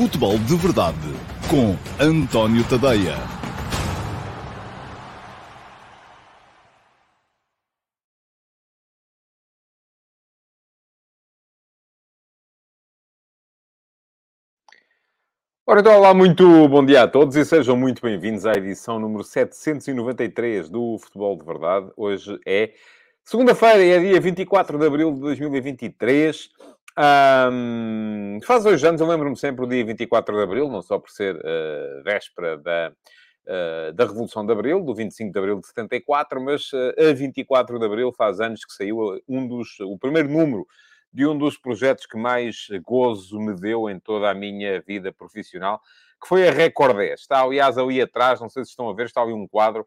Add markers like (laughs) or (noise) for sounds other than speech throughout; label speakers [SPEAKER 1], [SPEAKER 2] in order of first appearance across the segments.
[SPEAKER 1] Futebol de Verdade com António Tadeia.
[SPEAKER 2] Ora, então, olá, muito bom dia a todos e sejam muito bem-vindos à edição número 793 do Futebol de Verdade. Hoje é segunda-feira, é dia 24 de abril de 2023. Um, faz dois anos, eu lembro-me sempre do dia 24 de Abril, não só por ser uh, véspera da, uh, da Revolução de Abril, do 25 de Abril de 74, mas uh, a 24 de Abril faz anos que saiu um dos, o primeiro número de um dos projetos que mais gozo me deu em toda a minha vida profissional, que foi a Record 10. Está, aliás, ali atrás, não sei se estão a ver, está ali um quadro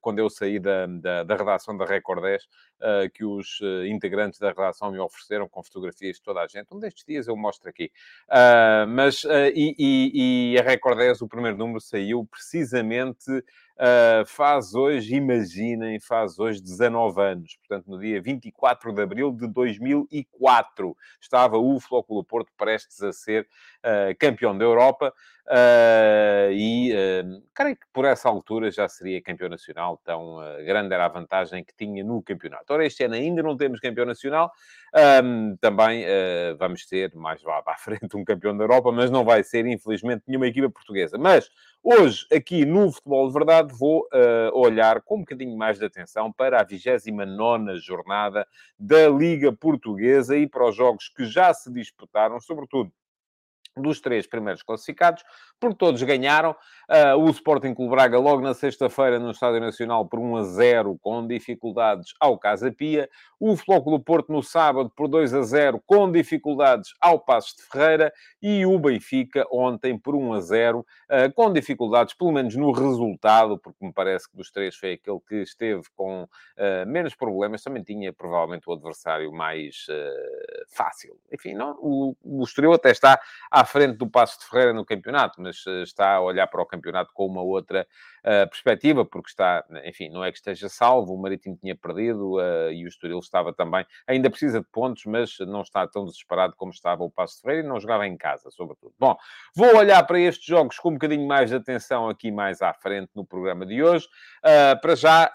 [SPEAKER 2] quando eu saí da, da, da redação da Record 10, eh, que os eh, integrantes da redação me ofereceram com fotografias de toda a gente. Um destes dias eu mostro aqui. mas, e, e, e a Record 10, o primeiro número, saiu precisamente Uh, faz hoje, imaginem, faz hoje 19 anos. Portanto, no dia 24 de abril de 2004, estava o Flóculo Porto prestes a ser uh, campeão da Europa. Uh, e creio que por essa altura já seria campeão nacional, tão grande era a vantagem que tinha no campeonato. Ora, este ano ainda não temos campeão nacional, um, também vamos ter mais lá para a (laughs) frente um campeão da Europa, mas não vai ser, infelizmente, nenhuma equipa portuguesa. Mas Hoje, aqui no Futebol de Verdade, vou uh, olhar com um bocadinho mais de atenção para a 29 jornada da Liga Portuguesa e para os jogos que já se disputaram, sobretudo dos três primeiros classificados, porque todos ganharam. Uh, o Sporting Clube Braga, logo na sexta-feira, no Estádio Nacional, por 1 a 0, com dificuldades ao Casa Pia. O Flóculo Porto, no sábado, por 2 a 0, com dificuldades ao Passos de Ferreira. E o Benfica, ontem, por 1 a 0, uh, ah, com dificuldades, pelo menos no resultado, porque me parece que dos três foi aquele que esteve com uh, menos problemas. Também tinha, provavelmente, o adversário mais fácil. Enfim, não, o, o Estoril até está à frente do Passo de Ferreira no campeonato, mas eh, está a olhar para o campeonato com uma outra perspectiva, porque está, enfim, não é que esteja salvo, o Marítimo tinha perdido uh, e o Estoril estava também, ainda precisa de pontos, mas não está tão desesperado como estava o Passo Ferreira e não jogava em casa, sobretudo. Bom, vou olhar para estes jogos com um bocadinho mais de atenção aqui mais à frente no programa de hoje. Uh, para já,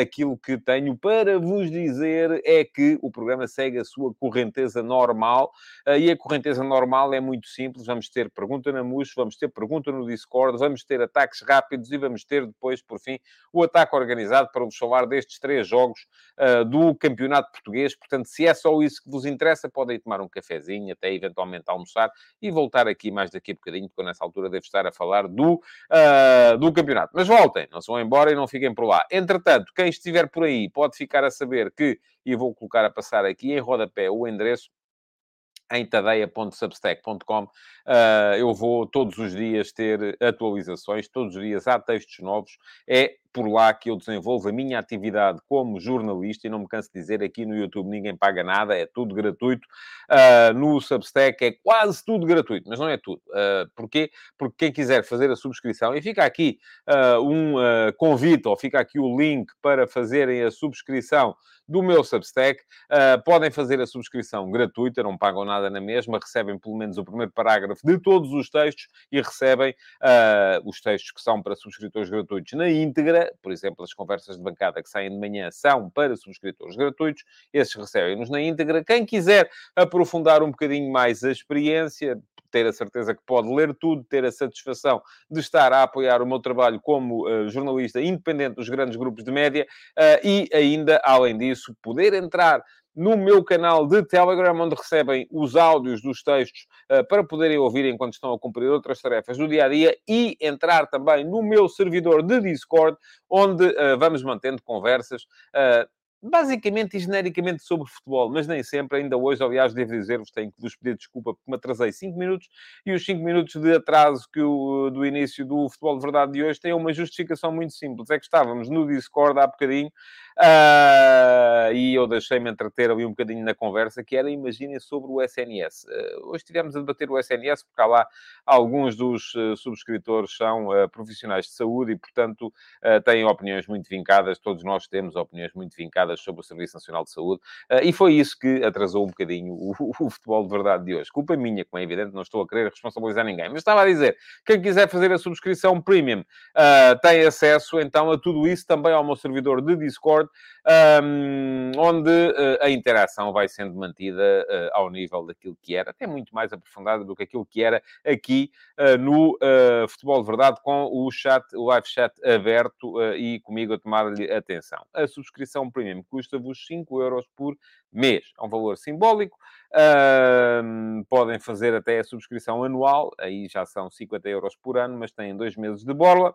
[SPEAKER 2] aquilo que tenho para vos dizer é que o programa segue a sua correnteza normal e a correnteza normal é muito simples. Vamos ter pergunta na MUS, vamos ter pergunta no Discord, vamos ter ataques rápidos e vamos ter depois, por fim, o ataque organizado para vos falar destes três jogos uh, do Campeonato Português. Portanto, se é só isso que vos interessa, podem tomar um cafezinho, até eventualmente almoçar e voltar aqui mais daqui a bocadinho, porque nessa altura devo estar a falar do, uh, do campeonato. Mas voltem, não se vão embora e não fiquem por lá. Entretanto, quem estiver por aí pode ficar a saber que, e vou colocar a passar aqui em rodapé o endereço, em tadeia.substack.com. Uh, eu vou todos os dias ter atualizações, todos os dias há textos novos. É por lá que eu desenvolvo a minha atividade como jornalista e não me canso de dizer aqui no YouTube ninguém paga nada, é tudo gratuito. Uh, no Substack é quase tudo gratuito, mas não é tudo. Uh, porquê? Porque quem quiser fazer a subscrição, e fica aqui uh, um convite, ou fica aqui o link para fazerem a subscrição do meu Substack. Podem fazer a subscrição gratuita, não pagam nada na mesma, recebem pelo menos o primeiro parágrafo de todos os textos e recebem os textos que são para subscritores gratuitos na íntegra. Por exemplo, as conversas de bancada que saem de manhã são para subscritores gratuitos, esses recebem-nos na íntegra. Quem quiser aprofundar um bocadinho mais a experiência, ter a certeza que pode ler tudo, ter a satisfação de estar a apoiar o meu trabalho como uh, jornalista independente dos grandes grupos de média uh, e ainda, além disso, poder entrar no meu canal de Telegram, onde recebem os áudios dos textos uh, para poderem ouvir enquanto estão a cumprir outras tarefas do dia a dia e entrar também no meu servidor de Discord, onde uh, vamos mantendo conversas. Uh, basicamente e genericamente sobre futebol, mas nem sempre. Ainda hoje, aliás, devo dizer-vos, tenho que vos pedir desculpa porque me atrasei 5 minutos e os 5 minutos de atraso que o, do início do Futebol de Verdade de hoje têm uma justificação muito simples. É que estávamos no Discord há bocadinho Uh, e eu deixei-me entreter ali um bocadinho na conversa, que era, imaginem, sobre o SNS. Uh, hoje estivemos a debater o SNS, porque há lá alguns dos uh, subscritores são profissionais de saúde e, portanto, têm opiniões muito vincadas. Todos nós temos opiniões muito vincadas sobre o Serviço Nacional de Saúde. e foi isso que atrasou um bocadinho o, (laughs) o, futebol de verdade de hoje. Culpa minha, como é evidente, não estou a querer responsabilizar ninguém. Mas estava a dizer, quem quiser fazer a subscrição premium tem acesso, então, a tudo isso, também ao meu servidor de Discord, um, onde uh, a interação vai sendo mantida uh, ao nível daquilo que era, até muito mais aprofundada do que aquilo que era aqui uh, no Futebol de Verdade, com o chat, o live chat aberto e comigo a tomar-lhe atenção. A subscrição premium custa-vos 5 euros por mês. É um valor simbólico. podem fazer até a subscrição anual, aí já são 50 euros por ano, mas têm dois meses de borla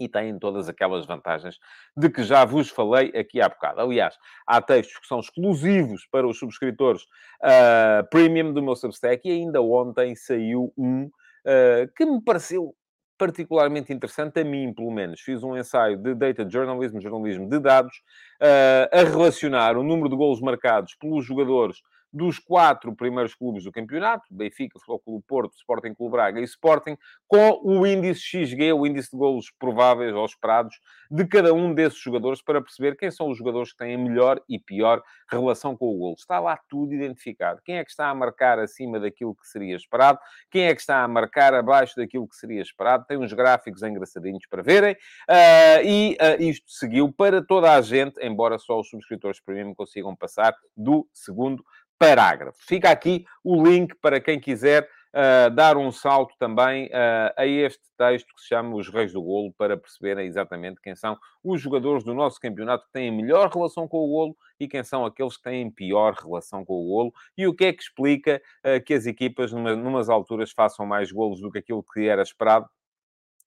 [SPEAKER 2] e têm todas aquelas vantagens de que já vos falei aqui há bocado. Aliás, há textos que são exclusivos para os subscritores uh, premium do meu Substack e ainda ontem saiu um uh, que me pareceu particularmente interessante, a mim, pelo menos. Fiz um ensaio de data journalism, jornalismo de dados, uh, a relacionar o número de golos marcados pelos jogadores dos quatro primeiros clubes do campeonato, Benfica, Futebol Clube Porto, Sporting Clube Braga e Sporting, com o índice XG, o índice de golos prováveis ou esperados de cada um desses jogadores para perceber quem são os jogadores que têm a melhor e pior relação com o golo. Está lá tudo identificado. Quem é que está a marcar acima daquilo que seria esperado, quem é que está a marcar abaixo daquilo que seria esperado. Tem uns gráficos engraçadinhos para verem. Uh, e uh, isto seguiu para toda a gente, embora só os subscritores premium consigam passar do segundo parágrafo. Fica aqui o link para quem quiser uh, dar um salto também uh, a este texto que se chama Os Reis do Golo, para perceberem exatamente quem são os jogadores do nosso campeonato que têm melhor relação com o golo e quem são aqueles que têm pior relação com o golo e o que é que explica uh, que as equipas, numa, numas alturas, façam mais golos do que aquilo que era esperado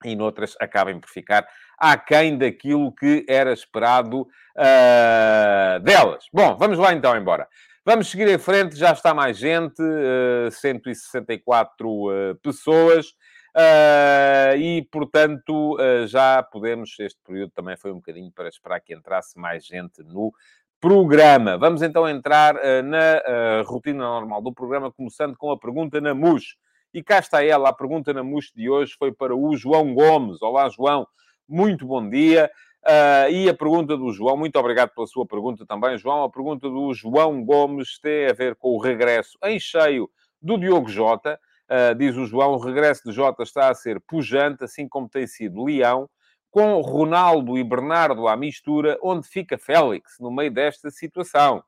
[SPEAKER 2] e noutras acabem por ficar aquém daquilo que era esperado uh, delas. Bom, vamos lá então embora. Vamos seguir em frente, já está mais gente, uh, 164 uh, pessoas. Uh, e, portanto, já podemos. Este período também foi um bocadinho para esperar que entrasse mais gente no programa. Vamos então entrar na rotina normal do programa, começando com a pergunta na MUS. E cá está ela, a pergunta na MUS de hoje foi para o João Gomes. Olá, João, muito bom dia. Uh, e a pergunta do João, muito obrigado pela sua pergunta também, João. A pergunta do João Gomes tem a ver com o regresso em cheio do Diogo Jota. Uh, diz o João, o regresso de Jota está a ser pujante, assim como tem sido Leão, com Ronaldo e Bernardo à mistura, onde fica Félix no meio desta situação.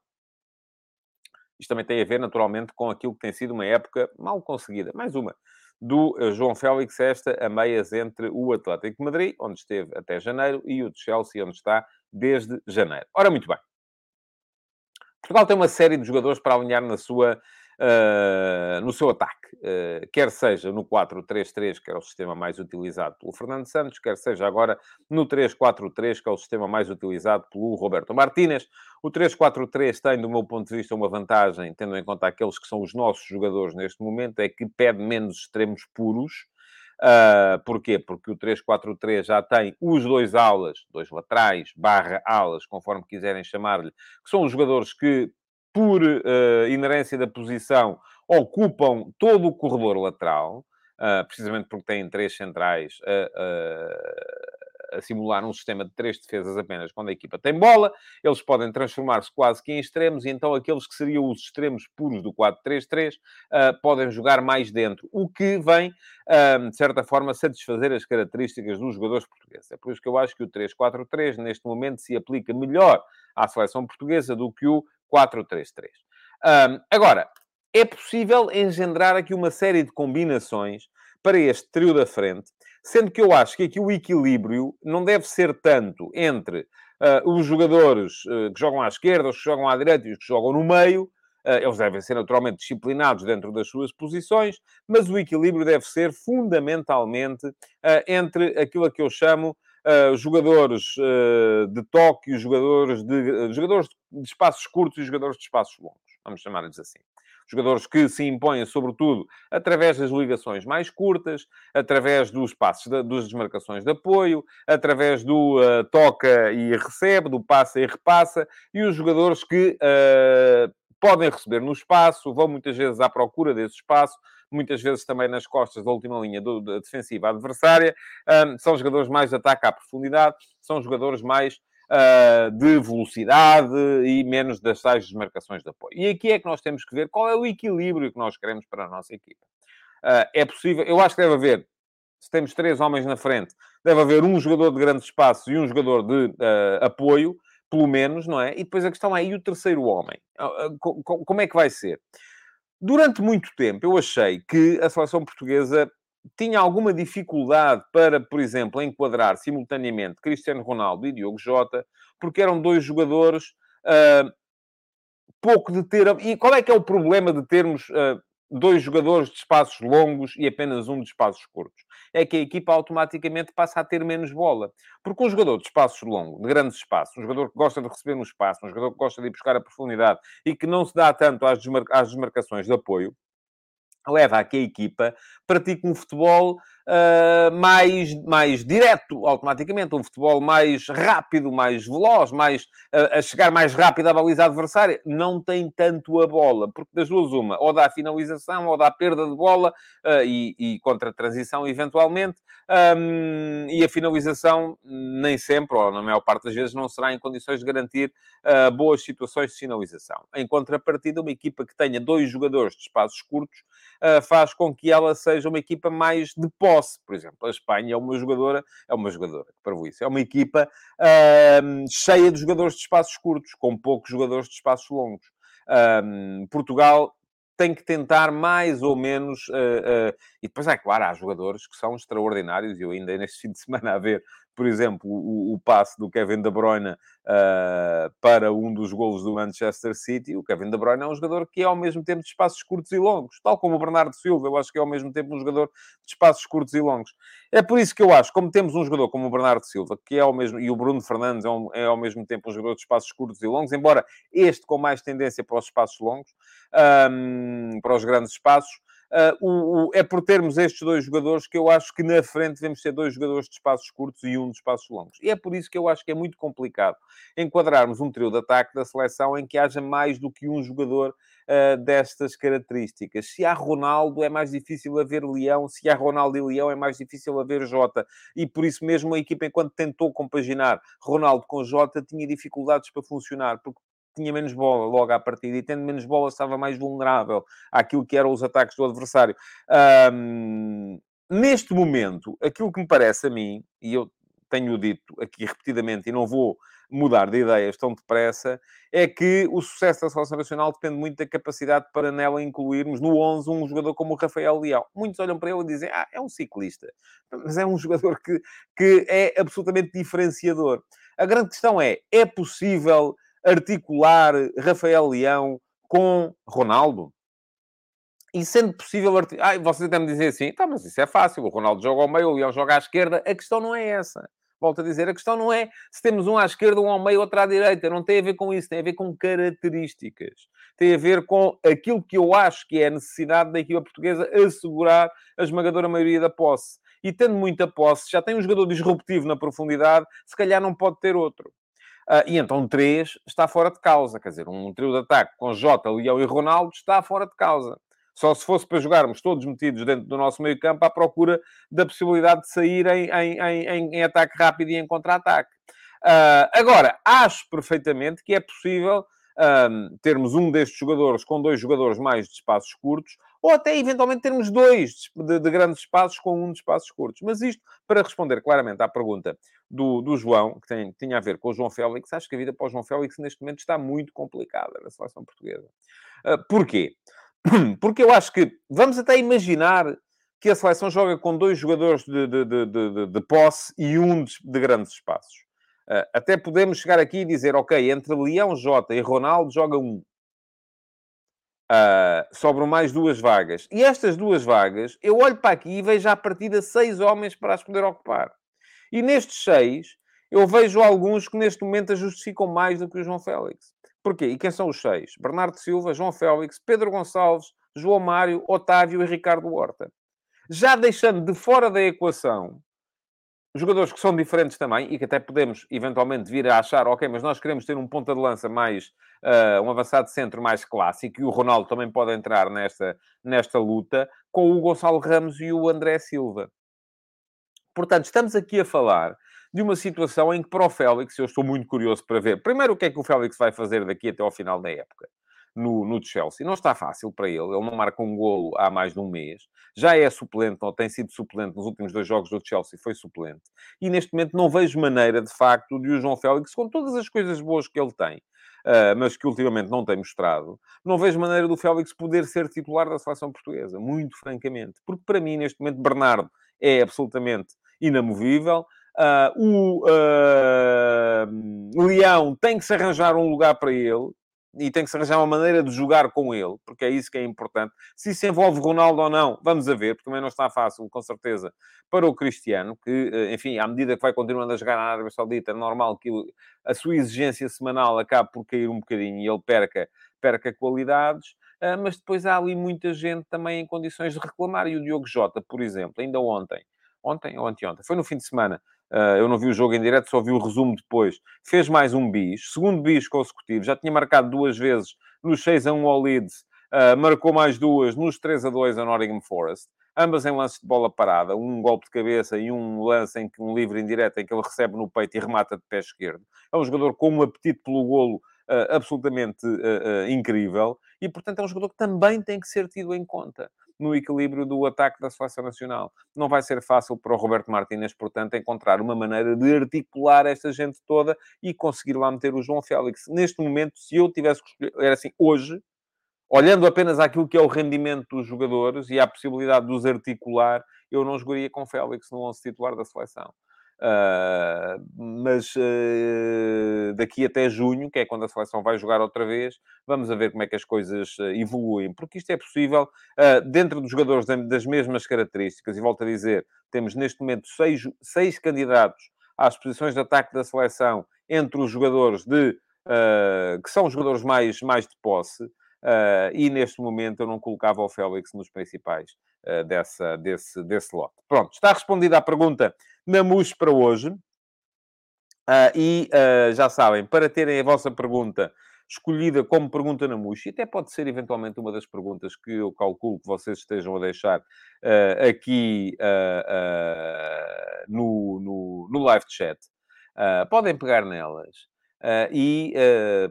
[SPEAKER 2] Isto também tem a ver, naturalmente, com aquilo que tem sido uma época mal conseguida. Mais uma do eh, João Félix, esta a meias entre o Atlético de Madrid, onde esteve até janeiro, e o de Chelsea, onde está desde janeiro. Ora, muito bem. Portugal tem uma série de jogadores para alinhar na sua uh, no seu ataque, uh, quer seja no 4-3-3, que era o sistema mais utilizado pelo Fernando Santos, quer seja agora no 3-4-3, que é o sistema mais utilizado pelo Roberto Martínez. O 3-4-3 tem, do meu ponto de vista, uma vantagem, tendo em conta aqueles que são os nossos jogadores neste momento, é que pede menos extremos puros. Uh, porquê? Porque o 3-4-3 já tem os dois alas, dois laterais, barra alas, conforme quiserem chamar-lhe, que são os jogadores que por uh, inerência da posição, ocupam todo o corredor lateral, uh, precisamente porque têm três centrais a, a, simular um sistema de três defesas apenas quando a equipa tem bola. Eles podem transformar-se quase que em extremos, e então aqueles que seriam os extremos puros do 4-3-3 uh, eh, podem jogar mais dentro, o que vem, de certa forma, satisfazer as características dos jogadores portugueses. É por isso que eu acho que o 3-4-3, neste momento, se aplica melhor à seleção portuguesa do que o 4-3-3. Um, agora, é possível engendrar aqui uma série de combinações para este trio da frente, sendo que eu acho que aqui o equilíbrio não deve ser tanto entre uh, os jogadores uh, que jogam à esquerda, os que jogam à direita e os que jogam no meio. Uh, eles devem ser naturalmente disciplinados dentro das suas posições, mas o equilíbrio deve ser fundamentalmente entre aquilo a que eu chamo uh, jogadores uh, de toque, jogadores de, uh, jogadores de espaços curtos e jogadores de espaços longos. vamos chamar-lhes assim. Jogadores que se impõem, sobretudo, através das ligações mais curtas, através dos passos, de, das desmarcações de apoio, através do uh, toca e recebe, do passa e repassa, e os jogadores que uh, podem receber no espaço, vão muitas vezes à procura desse espaço, muitas vezes também nas costas da última linha do, da defensiva adversária. Um, são jogadores mais de ataque à profundidade, são jogadores mais uh, de velocidade e menos das tais desmarcações de apoio. E aqui é que nós temos que ver qual é o equilíbrio que nós queremos para a nossa equipa. Uh, é possível, eu acho que deve haver, se temos três homens na frente, deve haver um jogador de grande espaço e um jogador de uh, apoio, pelo menos, não é? E depois a questão é, e o terceiro homem? Como é que vai ser? Durante muito tempo eu achei que a seleção portuguesa tinha alguma dificuldade para, por exemplo, enquadrar simultaneamente Cristiano Ronaldo e Diogo Jota, porque eram dois jogadores uh, pouco de ter. E qual é que é o problema de termos uh, dois jogadores de espaços longos e apenas um de espaços curtos? É que a equipa automaticamente passa a ter menos bola. Porque um jogador de espaços longos, de grandes espaços, um jogador que gosta de receber no espaço, um jogador que gosta de ir buscar a profundidade e que não se dá tanto às, às desmarcações de apoio, leva a que a equipa pratique um futebol uh, mais, mais direto, automaticamente, um futebol mais rápido, mais veloz, mais, uh, a chegar mais rápido à baliza adversária. Não tem tanto a bola, porque das duas uma, ou dá finalização, ou dá perda de bola, uh, e, e contra-transição eventualmente, um, e a finalização nem sempre, ou na maior parte das vezes, não será em condições de garantir boas situações de finalização. Em contrapartida, uma equipa que tenha dois jogadores de espaços curtos, uh, faz com que ela seja uma equipa mais de. Por exemplo, a Espanha é uma jogadora, é uma jogadora, para isso, é uma equipa uh, cheia de jogadores de espaços curtos, com poucos jogadores de espaços longos. Um, Portugal tem que tentar mais ou menos. Uh, uh, e depois, é claro, há jogadores que são extraordinários. Eu ainda neste fim de semana a ver por exemplo, o, o passe do Kevin De Bruyne uh, para um dos golos do Manchester City. O Kevin De Bruyne é um jogador que é ao mesmo tempo de espaços curtos e longos, tal como o Bernardo Silva. Eu acho que é ao mesmo tempo um jogador de espaços curtos e longos. É por isso que eu acho, como temos um jogador como o Bernardo Silva, que é ao mesmo, e o Bruno Fernandes é, um, é ao mesmo tempo um jogador de espaços curtos e longos, embora este com mais tendência para os espaços longos, um, para os grandes espaços, Uh, o, o, é por termos estes dois jogadores que eu acho que na frente devemos ter dois jogadores de espaços curtos e um de espaços longos. E é por isso que eu acho que é muito complicado enquadrarmos um trio de ataque da seleção em que haja mais do que um jogador uh, destas características. Se há Ronaldo, é mais difícil haver Leão. Se há Ronaldo e Leão, é mais difícil haver Jota. E por isso mesmo a equipa, enquanto tentou compaginar Ronaldo com Jota, tinha dificuldades para funcionar, porque tinha menos bola logo à partida e tendo menos bola estava mais vulnerável àquilo que eram os ataques do adversário. Um, neste momento, aquilo que me parece a mim, e eu tenho dito aqui repetidamente e não vou mudar de ideias tão depressa, é que o sucesso da Seleção Nacional depende muito da capacidade para nela incluirmos no 11 um jogador como o Rafael Leão. Muitos olham para ele e dizem, ah, é um ciclista. Mas é um (laughs) jogador que, que é absolutamente diferenciador. A grande questão é, é possível articular Rafael Leão com Ronaldo? E sendo possível... Artic... Ah, vocês até me dizem assim, tá, mas isso é fácil, o Ronaldo joga ao meio, o Leão joga à esquerda. A questão não é essa. Volto a dizer, a questão não é se temos um à esquerda, um ao meio, outro à direita. Não tem a ver com isso, tem a ver com características. Tem a ver com aquilo que eu acho que é a necessidade da equipa portuguesa assegurar a esmagadora maioria da posse. E tendo muita posse, já tem um jogador disruptivo na profundidade, se calhar não pode ter outro. Uh, e então 3 está fora de causa. Quer dizer, um trio de ataque com Jota, Leão e Ronaldo está fora de causa. Só se fosse para jogarmos todos metidos dentro do nosso meio campo à procura da possibilidade de sair em, em, em, em ataque rápido e em contra-ataque. Uh, agora, acho perfeitamente que é possível um, termos um destes jogadores com dois jogadores mais de espaços curtos, ou até eventualmente termos dois de, de, grandes espaços com um de espaços curtos. Mas isto, para responder claramente à pergunta do, do João, que tem, tinha a ver com o João Félix, acho que a vida para o João Félix neste momento está muito complicada na seleção portuguesa. Uh, porquê? (clears throat) Porque eu acho que, vamos até imaginar que a seleção joga com dois jogadores de, de, de, de posse e um de, grandes espaços. Uh, até podemos chegar aqui e dizer, ok, entre Leão, Jota e Ronaldo joga um. Uh, sobram mais duas vagas. E estas duas vagas, eu olho para aqui e vejo à partida seis homens para as poder ocupar. E nestes seis, eu vejo alguns que neste momento a justificam mais do que o João Félix. Porquê? E quem são os seis? Bernardo Silva, João Félix, Pedro Gonçalves, João Mário, Otávio e Ricardo Horta. Já deixando de fora da equação jogadores que são diferentes também e que até podemos eventualmente vir a achar, ok, mas nós queremos ter um ponta de lança mais, uh, um avançado centro mais clássico e o Ronaldo também pode entrar nesta, nesta luta com o Gonçalo Ramos e o André Silva. Portanto, estamos aqui a falar de uma situação em que para o Félix, eu estou muito curioso para ver, primeiro, o que é que o Félix vai fazer daqui até ao final da época no, no Chelsea. Não está fácil para ele. Ele não marca um golo há mais de um mês. Já é suplente, ou tem sido suplente nos últimos dois jogos do Chelsea, foi suplente. E neste momento não vejo maneira, de facto, de o João Félix, com todas as coisas boas que ele tem, mas que ultimamente não tem mostrado, não vejo maneira do Félix poder ser titular da seleção portuguesa, muito francamente. Porque para mim, neste momento, Bernardo é absolutamente inamovível. Uh, o uh, Leão tem que se arranjar um lugar para ele e tem que se arranjar uma maneira de jogar com ele, porque é isso que é importante. Se isso envolve Ronaldo ou não, vamos a ver, porque também não está fácil, com certeza, para o Cristiano, que, eh, enfim, à medida que vai continuando a jogar na Arábia Saudita, é normal que a sua exigência semanal acabe por cair um bocadinho e ele perca, perca qualidades, ah, mas depois há ali muita gente também em condições de reclamar, e o Diogo Jota, por exemplo, ainda ontem, ontem ou anteontem, foi no fim de semana, eu não vi o jogo em direto, só vi o resumo depois. Fez mais um bis, segundo bis consecutivo. Já tinha marcado duas vezes nos 6 a 1 ao Leeds. Uh, marcou mais duas nos 3 a 2 a Nottingham Forest. Ambas em lances de bola parada. Um golpe de cabeça e um lance em que um livre em direto em que ele recebe no peito e remata de pé esquerdo. É um jogador com um apetite pelo golo uh, absolutamente incrível. E, portanto, é um jogador que também tem que ser tido em conta no equilíbrio do ataque da seleção nacional. Não vai ser fácil para o Roberto Martínez, portanto, encontrar uma maneira de articular esta gente toda e conseguir lá meter o João Félix. Neste momento, se eu tivesse que escolher, era assim, hoje, olhando apenas àquilo que é o rendimento dos jogadores e à possibilidade de os articular, eu não jogaria com Félix no 11 titular da seleção. Uh, mas uh, daqui até junho, que é quando a seleção vai jogar outra vez, vamos ver como é que as coisas uh, evoluem, porque isto é possível dentro dos jogadores das mesmas características, e volto a dizer, temos neste momento seis, seis candidatos às posições de ataque da seleção entre os jogadores de que são os jogadores mais, mais de posse. E neste momento eu não colocava o Félix nos principais dessa, desse, desse lote. Pronto, está respondida a pergunta na MUS para hoje. Uh, e uh, já sabem, para terem a vossa pergunta escolhida como pergunta na MUS, e até pode ser eventualmente uma das perguntas que eu calculo que vocês estejam a deixar uh, aqui no, no, no, live chat, podem pegar nelas. E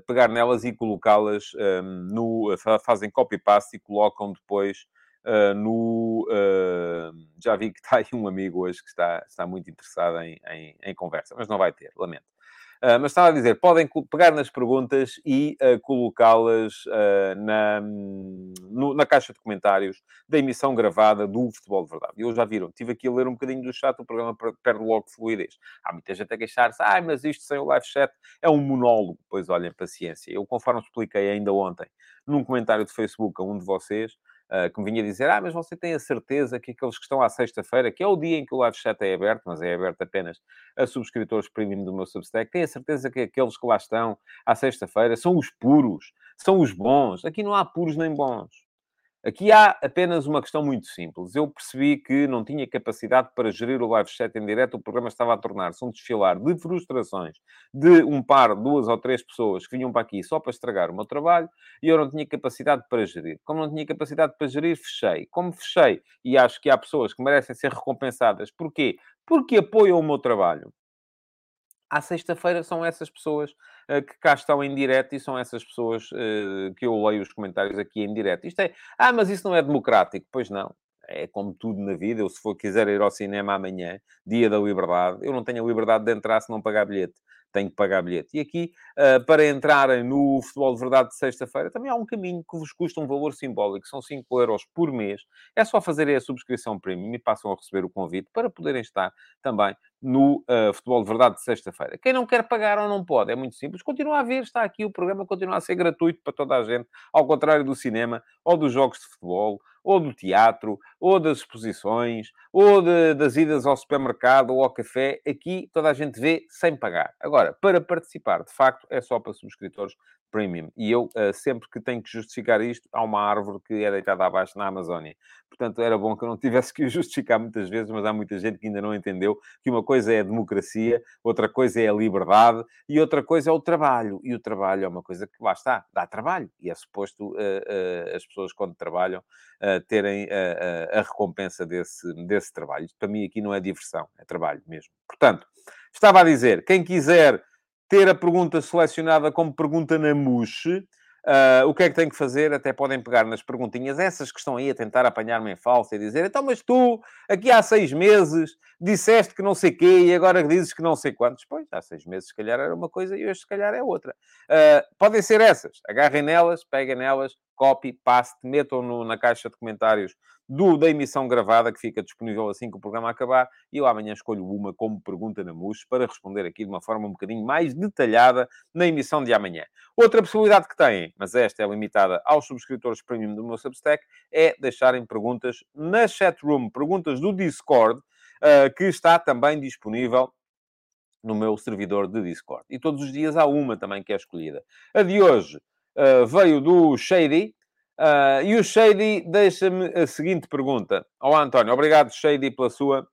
[SPEAKER 2] pegar nelas e colocá-las um, no. fazem copy-paste e colocam depois Uh, no, uh, já vi que está (laughs) aí um amigo hoje que está, está muito interessado em, em, em conversa, mas não vai ter, lamento. Uh, mas estava a dizer, podem pegar nas perguntas e colocá-las na, no, na caixa de comentários da emissão gravada do Futebol de Verdade. E hoje já viram, estive aqui a ler um bocadinho do chat, o programa perde logo fluidez. Há muita gente a queixar-se, ah, mas isto sem o live chat é um monólogo. Pois olhem, paciência. Eu, conforme expliquei ainda ontem, num comentário de Facebook a um de vocês, uh, que me vinha dizer: Ah, mas você tem a certeza que aqueles que estão à sexta-feira, que é o dia em que o live chat é aberto, mas é aberto apenas a subscritores premium do meu Substack, tem a certeza que aqueles que lá estão à sexta-feira são os puros, são os bons. Aqui não há puros nem bons. Aqui há apenas uma questão muito simples. Eu percebi que não tinha capacidade para gerir o live chat em direto, o programa estava a tornar-se um desfilar de frustrações de um par, duas ou três pessoas que vinham para aqui só para estragar o meu trabalho e eu não tinha capacidade para gerir. Como não tinha capacidade para gerir, fechei. Como fechei, e acho que há pessoas que merecem ser recompensadas. Porquê? Porque apoiam o meu trabalho à sexta-feira são essas pessoas uh, que cá estão em direto e são essas pessoas uh, que eu leio os comentários aqui em direto. Isto é, ah, mas isso não é democrático. Pois não. É como tudo na vida. Eu, se for quiser ir ao cinema amanhã, dia da liberdade, eu não tenho a liberdade de entrar se não pagar bilhete tenho que pagar bilhete. E aqui, uh, para entrarem no Futebol de Verdade de sexta-feira, também há um caminho que vos custa um valor simbólico, são 5 euros por mês. É só fazerem a subscrição premium e passam a receber o convite para poderem estar também no uh, Futebol de Verdade de sexta-feira. Quem não quer pagar ou não pode, é muito simples, continua a ver, está aqui, o programa continua a ser gratuito para toda a gente, ao contrário do cinema ou dos jogos de futebol ou do teatro, ou das exposições, ou de, das idas ao supermercado ou ao café, aqui toda a gente vê sem pagar. Agora, para participar, de facto, é só para subscritores Premium. E eu, uh, sempre que tenho que justificar isto, há uma árvore que é deitada abaixo na Amazónia. Portanto, era bom que eu não tivesse que justificar muitas vezes, mas há muita gente que ainda não entendeu que uma coisa é a democracia, outra coisa é a liberdade e outra coisa é o trabalho. E o trabalho é uma coisa que, lá está, dá trabalho. E é suposto uh, uh, as pessoas, quando trabalham, uh, terem a recompensa desse, desse trabalho. Para mim, aqui não é diversão, é trabalho mesmo. Portanto, estava a dizer, quem quiser ter a pergunta selecionada como pergunta na mousse, Uh, o que é que tem que fazer? Até podem pegar nas perguntinhas, essas que estão aí a tentar apanhar-me em falsa e dizer, então, mas tu, aqui há seis meses, disseste que não sei quê e agora dizes que não sei quantos. Pois, há seis meses, se calhar era uma coisa e hoje, se calhar, é outra. Uh, podem ser essas. Agarrem nelas, peguem nelas, copy, paste, metam no, na caixa de comentários do, da emissão gravada, que fica disponível assim que o programa acabar, e eu amanhã escolho uma como pergunta na MUS para responder aqui de uma forma um bocadinho mais detalhada na emissão de amanhã. Outra possibilidade que têm, mas esta é limitada aos subscritores premium do meu Substack, é deixarem perguntas na chatroom, perguntas do Discord, uh, que está também disponível no meu servidor de Discord. E todos os dias há uma também que é escolhida. A de hoje uh, veio do Shady, Uh, e o Shady deixa-me a seguinte pergunta. Olá, António. Obrigado, Shady, pela sua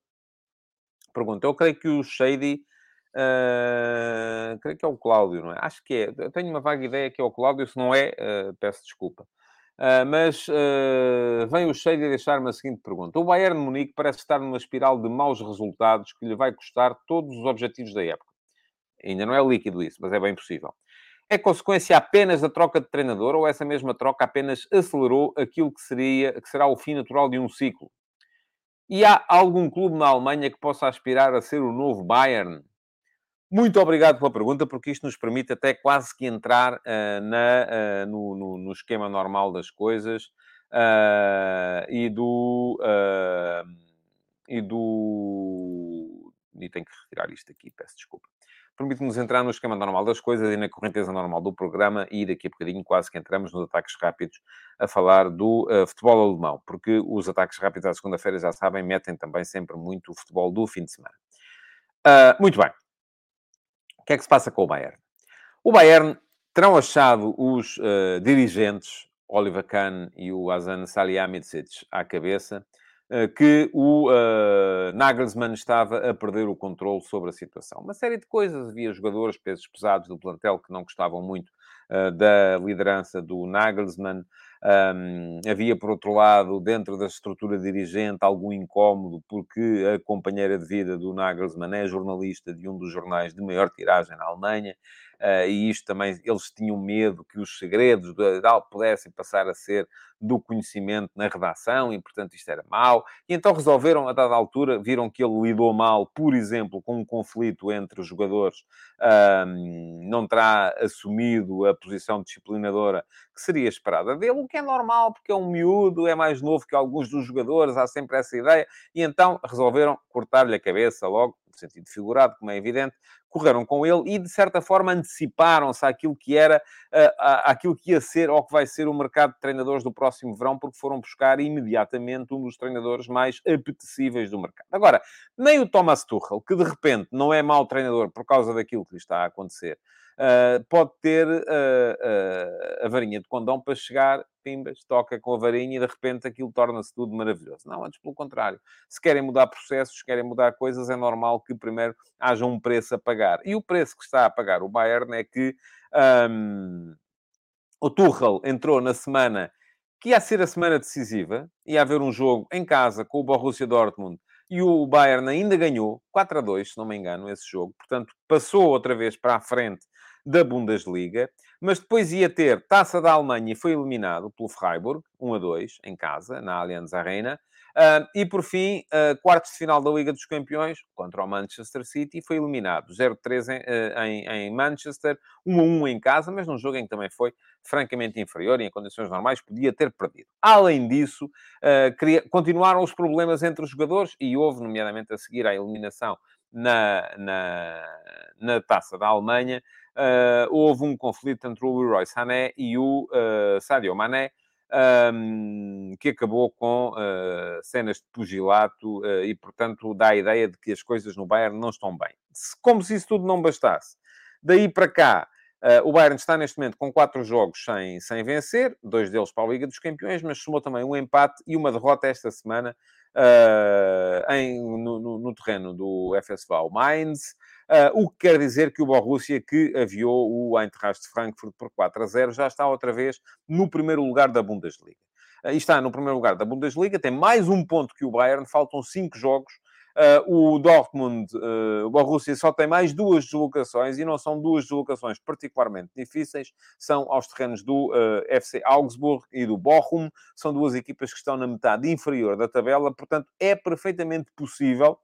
[SPEAKER 2] pergunta. Eu creio que o Shady... Uh, creio que é o Cláudio, não é? Acho que é. Eu tenho uma vaga ideia que é o Cláudio. Se não é, uh, peço desculpa. mas vem o Shady deixar-me a seguinte pergunta. O Bayern de Munique parece estar numa espiral de maus resultados que lhe vai custar todos os objetivos da época. Ainda não é líquido isso, mas é bem possível. É consequência apenas da troca de treinador ou essa mesma troca apenas acelerou aquilo que, seria, que será o fim natural de um ciclo? E há algum clube na Alemanha que possa aspirar a ser o novo Bayern? Muito obrigado pela pergunta, porque isto nos permite até quase que entrar uh, na, uh, no, no, no, esquema normal das coisas uh, e do. e do. E tenho que retirar isto aqui, peço desculpa permite-nos entrar no esquema normal das coisas e na correnteza normal do programa e daqui a bocadinho quase que entramos nos ataques rápidos a falar do uh, futebol alemão, porque os ataques rápidos à segunda-feira, já sabem, metem também sempre muito o futebol do fim de semana. Uh, muito bem. O que é que se passa com o Bayern? O Bayern terão achado os uh, dirigentes, Oliver Kahn e o Hasan Salihamidzic, à cabeça, que o uh, Nagelsmann estava a perder o controle sobre a situação. Uma série de coisas. Havia jogadores, pesos pesados do plantel, que não gostavam muito uh, da liderança do Nagelsmann. Um, havia, por outro lado, dentro da estrutura dirigente, algum incómodo, porque a companheira de vida do Nagelsmann é jornalista de um dos jornais de maior tiragem na Alemanha. Uh, e isto também, eles tinham medo que os segredos da DAL pudessem passar a ser do conhecimento na redação, e portanto isto era mau. E então resolveram, a dada altura, viram que ele lidou mal, por exemplo, com um conflito entre os jogadores, um, não terá assumido a posição disciplinadora que seria esperada dele, o que é normal, porque é um miúdo, é mais novo que alguns dos jogadores, há sempre essa ideia, e então resolveram cortar-lhe a cabeça logo, no sentido figurado, como é evidente, correram com ele e, de certa forma, anteciparam-se àquilo que era, uh, àquilo que ia ser ou que vai ser o mercado de treinadores do próximo verão, porque foram buscar imediatamente um dos treinadores mais apetecíveis do mercado. Agora, nem o Thomas Tuchel, que de repente não é mau treinador por causa daquilo que lhe está a acontecer, uh, pode ter uh, a varinha de condão para chegar, pimbas, toca com a varinha e de repente aquilo torna-se tudo maravilhoso. Não, antes pelo contrário. Se querem mudar processos, querem mudar coisas, é normal que primeiro haja um preço a pagar. E o preço que está a pagar o Bayern é que um, o Tuchel entrou na semana que ia ser a semana decisiva, ia haver um jogo em casa com o Borussia Dortmund e o Bayern ainda ganhou 4 a 2, se não me engano, esse jogo. Portanto, passou outra vez para a frente da Bundesliga, mas depois ia ter Taça da Alemanha e foi eliminado pelo Freiburg, 1 a 2, em casa, na Allianz Arena. Uh, e por fim, uh, quartos de final da Liga dos Campeões contra o Manchester City, foi eliminado 0-3 em, uh, em, em, Manchester, 1-1 em casa, mas num jogo em que também foi francamente inferior e em condições normais podia ter perdido. Além disso, queria, continuaram os problemas entre os jogadores e houve, nomeadamente a seguir à eliminação na, na, na taça da Alemanha, houve um conflito entre o Leroy Sané e o uh, Sadio Mané, um, que acabou com uh, cenas de pugilato uh, e, portanto, dá a ideia de que as coisas no Bayern não estão bem. Como se isso tudo não bastasse. Daí para cá, Uh, o Bayern está neste momento com quatro jogos sem, sem vencer, dois deles para a Liga dos Campeões, mas somou também um empate e uma derrota esta semana em, no, no, no, terreno do FSV Mainz. Uh, o que quer dizer que o Borussia, que aviou o Eintracht Frankfurt por 4 a 0, já está outra vez no primeiro lugar da Bundesliga. Uh, e está no primeiro lugar da Bundesliga, tem mais um ponto que o Bayern, faltam cinco jogos Uh, o Dortmund, uh, o Borussia só tem mais duas deslocações e não são duas deslocações particularmente difíceis, são aos terrenos do uh, FC Augsburg e do Bochum, são duas equipas que estão na metade inferior da tabela, portanto é perfeitamente possível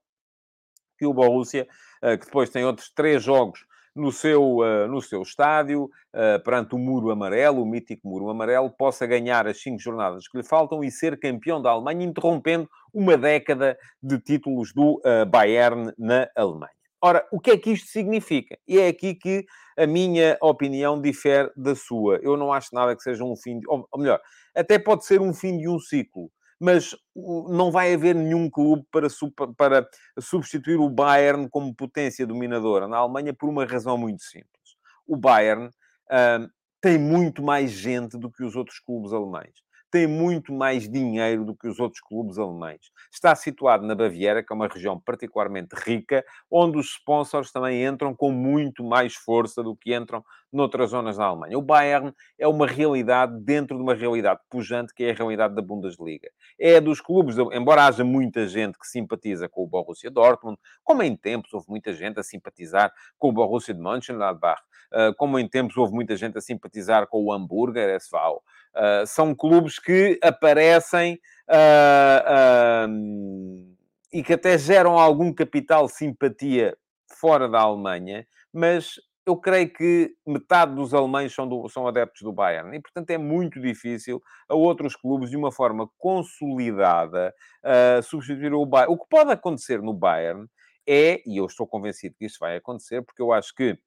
[SPEAKER 2] que o Borussia, que depois tem outros três jogos no seu, uh, no seu estádio, uh, perante o muro amarelo, o mítico muro amarelo, possa ganhar as cinco jornadas que lhe faltam e ser campeão da Alemanha, interrompendo uma década de títulos do Bayern na Alemanha. Ora, o que é que isto significa? E é aqui que a minha opinião difere da sua. Eu não acho nada que seja um fim, de, ou melhor, até pode ser um fim de um ciclo mas não vai haver nenhum clube para, para substituir o Bayern como potência dominadora na Alemanha por uma razão muito simples. O Bayern uh, tem muito mais gente do que os outros clubes alemães tem muito mais dinheiro do que os outros clubes alemães. Está situado na Baviera, que é uma região particularmente rica, onde os sponsors também entram com muito mais força do que entram noutras zonas da Alemanha. O Bayern é uma realidade dentro de uma realidade pujante, que é a realidade da Bundesliga. É dos clubes, embora haja muita gente que simpatiza com o Borussia Dortmund, como em tempos houve muita gente a simpatizar com o Borussia de Mönchengladbach, ah, como em tempos houve muita gente a simpatizar com o Hamburger SV, ah, são clubes que aparecem uh, uh, e que até geram algum capital simpatia fora da Alemanha, mas eu creio que metade dos alemães são, do, são adeptos do Bayern. E, portanto, é muito difícil a outros clubes, de uma forma consolidada, uh, substituir o Bayern. O que pode acontecer no Bayern é, e eu estou convencido que isso vai acontecer, porque eu acho que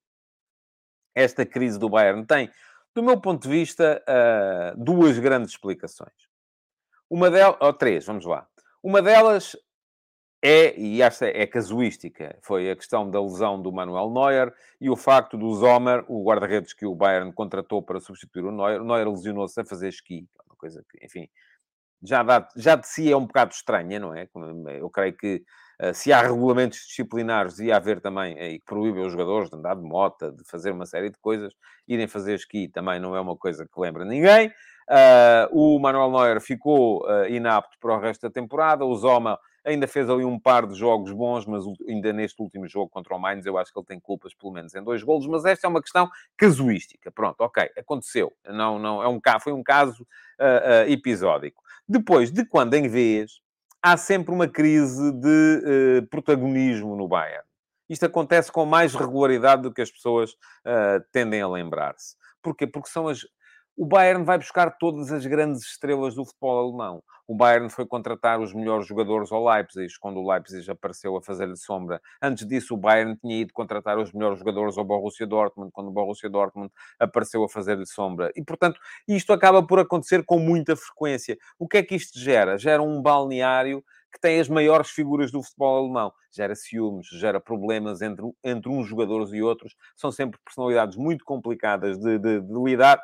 [SPEAKER 2] esta crise do Bayern tem do meu ponto de vista, uh, duas grandes explicações. Uma delas, ou três, vamos lá. Uma delas é, e esta é casuística, foi a questão da lesão do Manuel Neuer e o facto do Zomer, o guarda-redes que o Bayern contratou para substituir o Neuer, o Neuer lesionou-se a fazer esqui, uma coisa que, enfim, já, dá, já de si é um bocado estranha, não é? Eu creio que se há regulamentos disciplinares, devia haver também, uh, e que proíbem os jogadores de andar de moto, de fazer uma série de coisas, irem fazer esqui também não é uma coisa que lembra ninguém. Uh, o Manuel Neuer ficou uh, inapto para o resto da temporada, o Zoma ainda fez ali um par de jogos bons, mas ainda neste último jogo contra o Mainz eu acho que ele tem culpas pelo menos em dois golos, mas esta é uma questão casuística. Pronto, ok, aconteceu. Não, não, é um, foi um caso uh, episódico. Depois, de quando em vez, há sempre uma crise de uh, protagonismo no Bayern. Isto acontece com mais regularidade do que as pessoas uh, tendem a lembrar-se. Porquê? Porque são as, o Bayern vai buscar todas as grandes estrelas do futebol alemão. O Bayern foi contratar os melhores jogadores ao Leipzig, quando o Leipzig apareceu a fazer-lhe sombra. Antes disso, o Bayern tinha ido contratar os melhores jogadores ao Borussia Dortmund, quando o Borussia Dortmund apareceu a fazer-lhe sombra. E, portanto, isto acaba por acontecer com muita frequência. O que é que isto gera? Gera um balneário que tem as maiores figuras do futebol alemão. Gera ciúmes, gera problemas entre, entre uns jogadores e outros. São sempre personalidades muito complicadas de, de, de lidar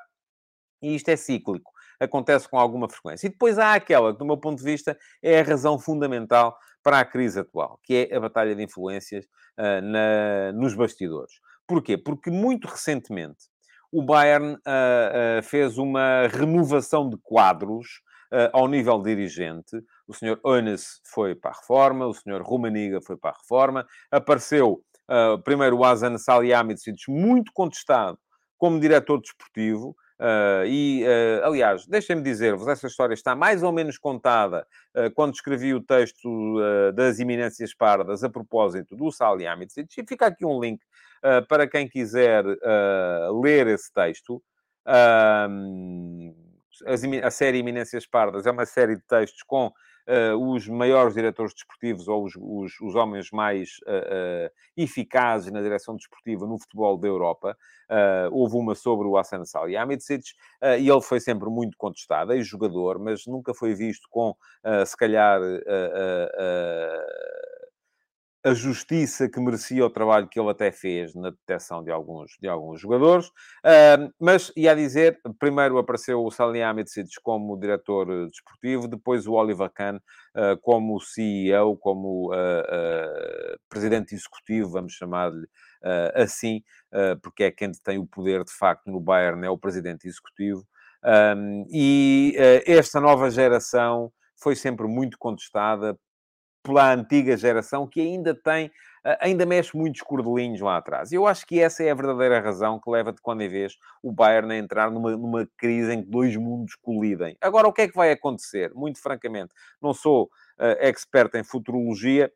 [SPEAKER 2] e isto é cíclico, acontece com alguma frequência. E depois há aquela que, do meu ponto de vista, é a razão fundamental para a crise atual, que é a batalha de influências uh, na, nos bastidores. Porquê? Porque muito recentemente o Bayern uh, uh, fez uma renovação de quadros ao nível dirigente. O senhor Ones foi para a reforma, o senhor Rumaniga foi para a reforma. Apareceu primeiro o Azan Salihamidzic, muito contestado como diretor desportivo, Uh, e, uh, aliás, deixem-me dizer-vos, essa história está mais ou menos contada uh, quando escrevi o texto das Iminências Pardas a propósito do Salihamidzic. E fica aqui um link para quem quiser ler esse texto. a série Iminências Pardas é uma série de textos com os maiores diretores desportivos ou os, os, os homens mais uh, eficazes na direção desportiva no futebol da Europa. houve uma sobre o Hassan Salihamidzic e ele foi sempre muito contestado, ex-jogador, mas nunca foi visto com, se calhar, a justiça que merecia o trabalho que ele até fez na detecção de alguns, de alguns jogadores. Uh, mas, ia dizer, primeiro apareceu o Salihamidzic como diretor desportivo, depois o Oliver Kahn uh, como CEO, como uh, presidente executivo, vamos chamar-lhe assim, porque é quem tem o poder, de facto, no Bayern, é o presidente executivo. Um, e esta nova geração foi sempre muito contestada pela antiga geração que ainda tem, ainda mexe muitos cordelinhos lá atrás. E eu acho que essa é a verdadeira razão que leva de quando em vez o Bayern a entrar numa, numa crise em que dois mundos colidem. Agora, o que é que vai acontecer? Muito francamente, não sou uh, expert em futurologia,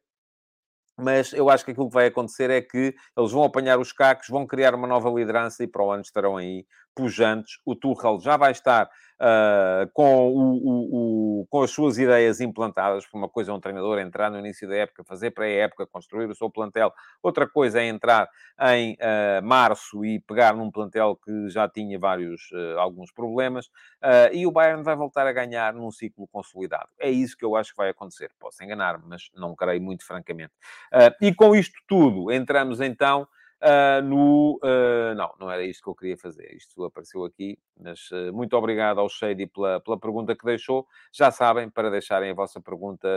[SPEAKER 2] mas eu acho que aquilo que vai acontecer é que eles vão apanhar os cacos, vão criar uma nova liderança e para o ano estarão aí pujantes. O Tuchel já vai estar uh, com, o, o, o, com as suas ideias implantadas. Uma coisa é um treinador entrar no início da época, fazer pré-época, construir o seu plantel. Outra coisa é entrar em uh, março e pegar num plantel que já tinha vários, uh, alguns problemas. e o Bayern vai voltar a ganhar num ciclo consolidado. É isso que eu acho que vai acontecer. Posso enganar-me, mas não creio muito francamente. e com isto tudo, entramos então Uh, no. Uh, não, não era isto que eu queria fazer. Isto apareceu aqui, mas uh, muito obrigado ao Shady pela, pela pergunta que deixou. Já sabem, para deixarem a vossa pergunta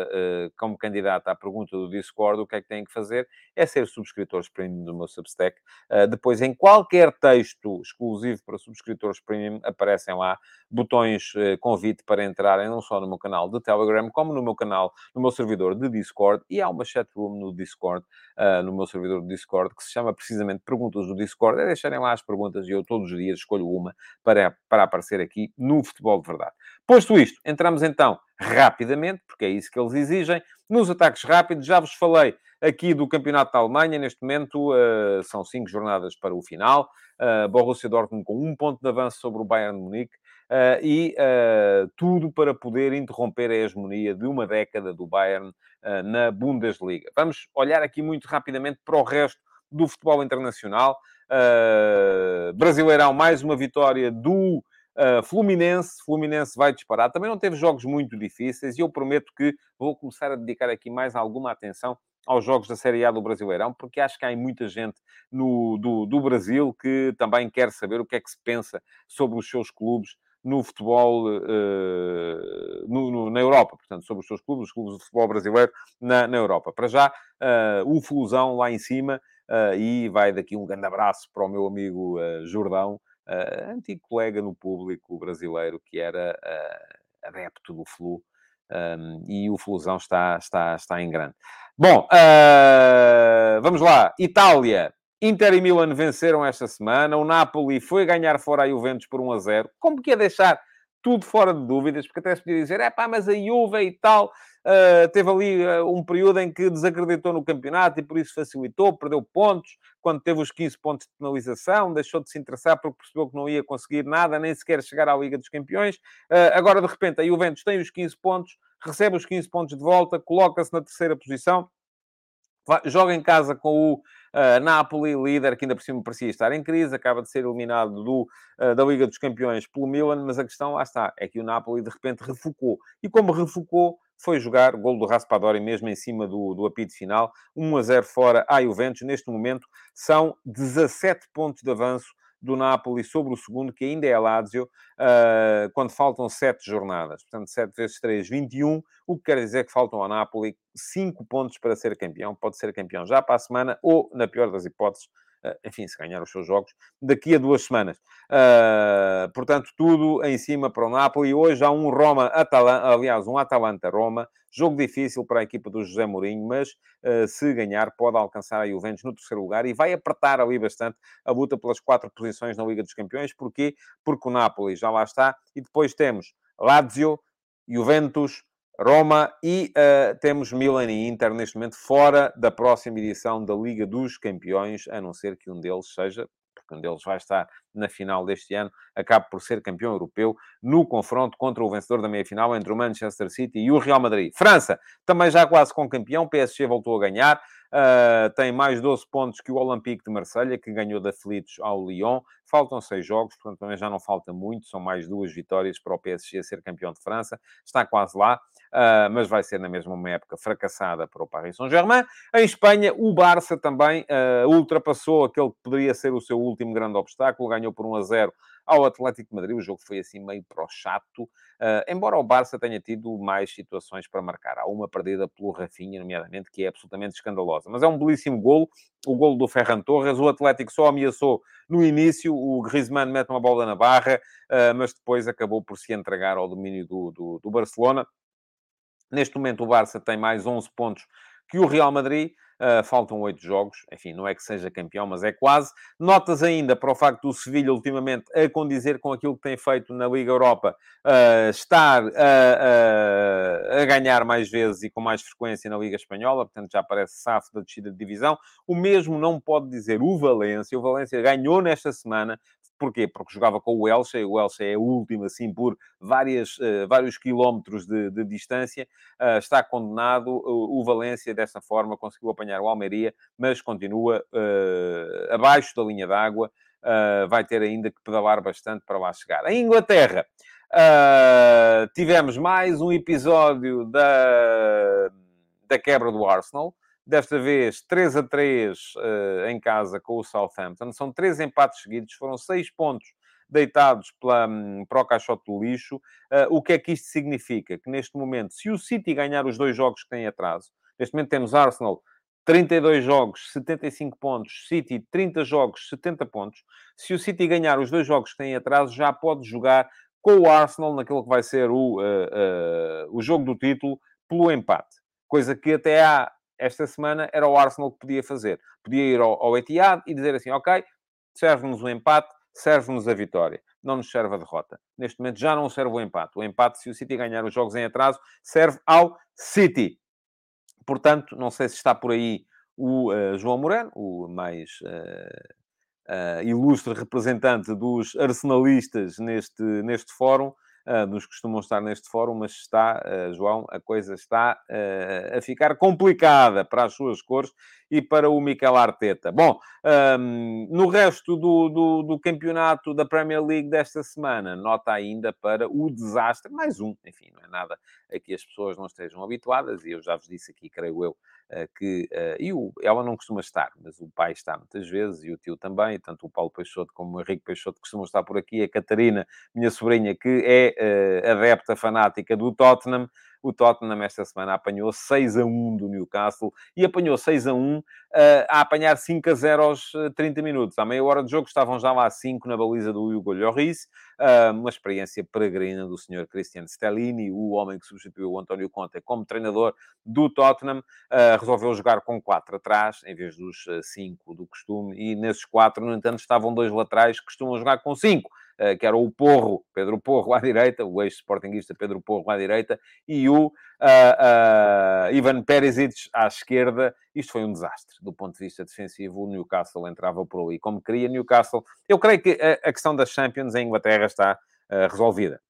[SPEAKER 2] como candidata à pergunta do Discord, o que é que têm que fazer? É ser subscritores premium do meu Substack. depois, em qualquer texto exclusivo para subscritores premium, aparecem lá botões convite para entrarem não só no meu canal de Telegram, como no meu canal, no meu servidor de Discord. E há uma chatroom no Discord, no meu servidor de Discord, que se chama precisamente precisamente perguntas do Discord, é deixarem lá as perguntas e eu todos os dias escolho uma para, para aparecer aqui no Futebol de Verdade. Posto isto, entramos então rapidamente, porque é isso que eles exigem, nos ataques rápidos. Já vos falei aqui do Campeonato da Alemanha, neste momento uh, são cinco jornadas para o final. Uh, Borussia Dortmund com um ponto de avanço sobre o Bayern Munique. Uh, e uh, tudo para poder interromper a hegemonia de uma década do Bayern uh, na Bundesliga. Vamos olhar aqui muito rapidamente para o resto do futebol internacional. Uh, Brasileirão, mais uma vitória do uh, Fluminense. Fluminense vai disparar. Também não teve jogos muito difíceis e eu prometo que vou começar a dedicar aqui mais alguma atenção aos jogos da Série A do Brasileirão, porque acho que há muita gente no, do, do Brasil que também quer saber o que é que se pensa sobre os seus clubes no futebol uh, no, no, na Europa, portanto, sobre os seus clubes, os clubes de futebol brasileiro na, na Europa. Para já, uh, o Fusão lá em cima, e vai daqui um grande abraço para o meu amigo uh, Jordão, uh, antigo colega no público brasileiro que era adepto do Flu. Um, e o Flusão está, está, está em grande. Bom, vamos lá. Itália. Inter e Milan venceram esta semana. O Napoli foi ganhar fora a Juventus por 1 a 0. Como que ia deixar tudo fora de dúvidas? Porque até se podia dizer, é pá, mas a Juve e tal Uh, teve ali uh, um período em que desacreditou no campeonato e por isso facilitou, perdeu pontos. Quando teve os 15 pontos de penalização, deixou de se interessar porque percebeu que não ia conseguir nada, nem sequer chegar à Liga dos Campeões. Uh, agora, de repente, a Juventus tem os 15 pontos, recebe os 15 pontos de volta, coloca-se na terceira posição, joga em casa com o Uh, Napoli, líder, que ainda por cima parecia estar em crise, acaba de ser eliminado do, uh, da Liga dos Campeões pelo Milan, mas a questão, lá está, é que o Napoli de repente refocou. E como refocou, foi jogar, gol do Raspadori mesmo em cima do, do apito final, 1 a 0 fora à Juventus. Neste momento são 17 pontos de avanço do Napoli sobre o segundo, que ainda é Lazio, uh, quando faltam 7 jornadas. Portanto, 7 vezes 3, 21, o que quer dizer que faltam ao Napoli 5 pontos para ser campeão. Pode ser campeão já para a semana ou, na pior das hipóteses, enfim, se ganhar os seus jogos, daqui a duas semanas. Uh, portanto, tudo em cima para o Napoli. Hoje há um Roma-Atalanta, aliás, um Atalanta-Roma. Jogo difícil para a equipa do José Mourinho, mas uh, se ganhar pode alcançar a Juventus no terceiro lugar e vai apertar ali bastante a luta pelas quatro posições na Liga dos Campeões. Porquê? Porque o Napoli já lá está. E depois temos Lazio, Juventus, Roma e uh, temos Milan e Inter neste momento fora da próxima edição da Liga dos Campeões, a não ser que um deles seja porque um deles vai estar na final deste ano, acabe por ser campeão europeu no confronto contra o vencedor da meia-final entre o Manchester City e o Real Madrid. França, também já quase com campeão, PSG voltou a ganhar. Uh, tem mais 12 pontos que o Olympique de Marselha, que ganhou de aflitos ao Lyon. Faltam seis jogos, portanto também já não falta muito. São mais duas vitórias para o PSG ser campeão de França. Está quase lá, uh, mas vai ser na mesma uma época fracassada para o Paris Saint-Germain. Em Espanha, o Barça também uh, ultrapassou aquele que poderia ser o seu último grande obstáculo. Ganhou por 1 a 0 ao Atlético de Madrid. O jogo foi assim meio pro chato, uh, embora o Barça tenha tido mais situações para marcar. Há uma perdida pelo Rafinha, nomeadamente, que é absolutamente escandalosa. Mas é um belíssimo golo, o golo do Ferran Torres. O Atlético só ameaçou no início, o Griezmann mete uma bola na barra, uh, mas depois acabou por se entregar ao domínio do, do, do Barcelona. Neste momento, o Barça tem mais 11 pontos que o Real Madrid. Uh, faltam oito jogos, enfim, não é que seja campeão, mas é quase. Notas ainda para o facto do Sevilha, ultimamente, a condizer com aquilo que tem feito na Liga Europa, uh, estar a, a, ganhar mais vezes e com mais frequência na Liga Espanhola, portanto já parece safo da descida de divisão. O mesmo não pode dizer o Valência. O Valência ganhou nesta semana, Porquê? Porque jogava com o Elche, e o Elche é a última, assim, por várias, uh, vários quilómetros de, de distância. Uh, está condenado. O, o, Valência, dessa forma, conseguiu apanhar o Almeria, mas continua uh, abaixo da linha d'água. vai ter ainda que pedalar bastante para lá chegar. Em Inglaterra, tivemos mais um episódio da, da quebra do Arsenal desta vez 3 a 3 uh, eh, em casa com o Southampton. São três empates seguidos, foram seis pontos deitados pela, um, para o caixote do lixo. Uh, o que é que isto significa? Que neste momento, se o City ganhar os dois jogos que tem atraso, neste momento temos Arsenal 32 jogos, 75 pontos, City 30 jogos, 70 pontos. Se o City ganhar os dois jogos que tem atraso, já pode jogar com o Arsenal naquele que vai ser o, uh, o jogo do título pelo empate. Coisa que até há esta semana era o Arsenal que podia fazer. Podia ir ao, ao Etihad e dizer assim, ok, serve-nos o empate, serve-nos a vitória. Não nos serve a derrota. Neste momento já não serve o empate. O empate, se o City ganhar os jogos em atraso, serve ao City. Portanto, não sei se está por aí o uh, João Moreno, o mais uh, uh, ilustre representante dos arsenalistas neste, neste fórum, dos que costumam estar neste fórum, mas está, uh, João, a coisa está uh, a ficar complicada para as suas cores e para o Mikel Arteta. Bom, um, no resto do, do, do, campeonato da Premier League desta semana, nota ainda para o desastre, mais um, enfim, não é nada a que as pessoas não estejam habituadas, e eu já vos disse aqui, creio eu, que, eh, e o, ela não costuma estar, mas o pai está muitas vezes, e o tio também, tanto o Paulo Peixoto como o Henrique Peixoto costumam estar por aqui, a Catarina, minha sobrinha, que é uh, adepta fanática do Tottenham, o Tottenham esta semana apanhou 6 a 1 do Newcastle e apanhou 6 a 1 uh, a apanhar 5 a 0 aos 30 minutos. À meia hora de jogo estavam já lá 5 na baliza do Hugo Lloris, uh, uma experiência peregrina do senhor Cristiano Stellini, o homem que substituiu o António Conte como treinador do Tottenham, uh, resolveu jogar com 4 atrás, em vez dos 5 do costume, e nesses 4, no entanto, estavam dois laterais que costumam jogar com 5. Eh, que era o Porro, Pedro Porro à direita, o ex-sportinguista Pedro Porro à direita, e o uh, uh, Ivan Perisic à esquerda. Isto foi um desastre do ponto de vista defensivo. O Newcastle entrava por ali como queria. Newcastle, eu creio que a, a questão das Champions em Inglaterra está uh, resolvida.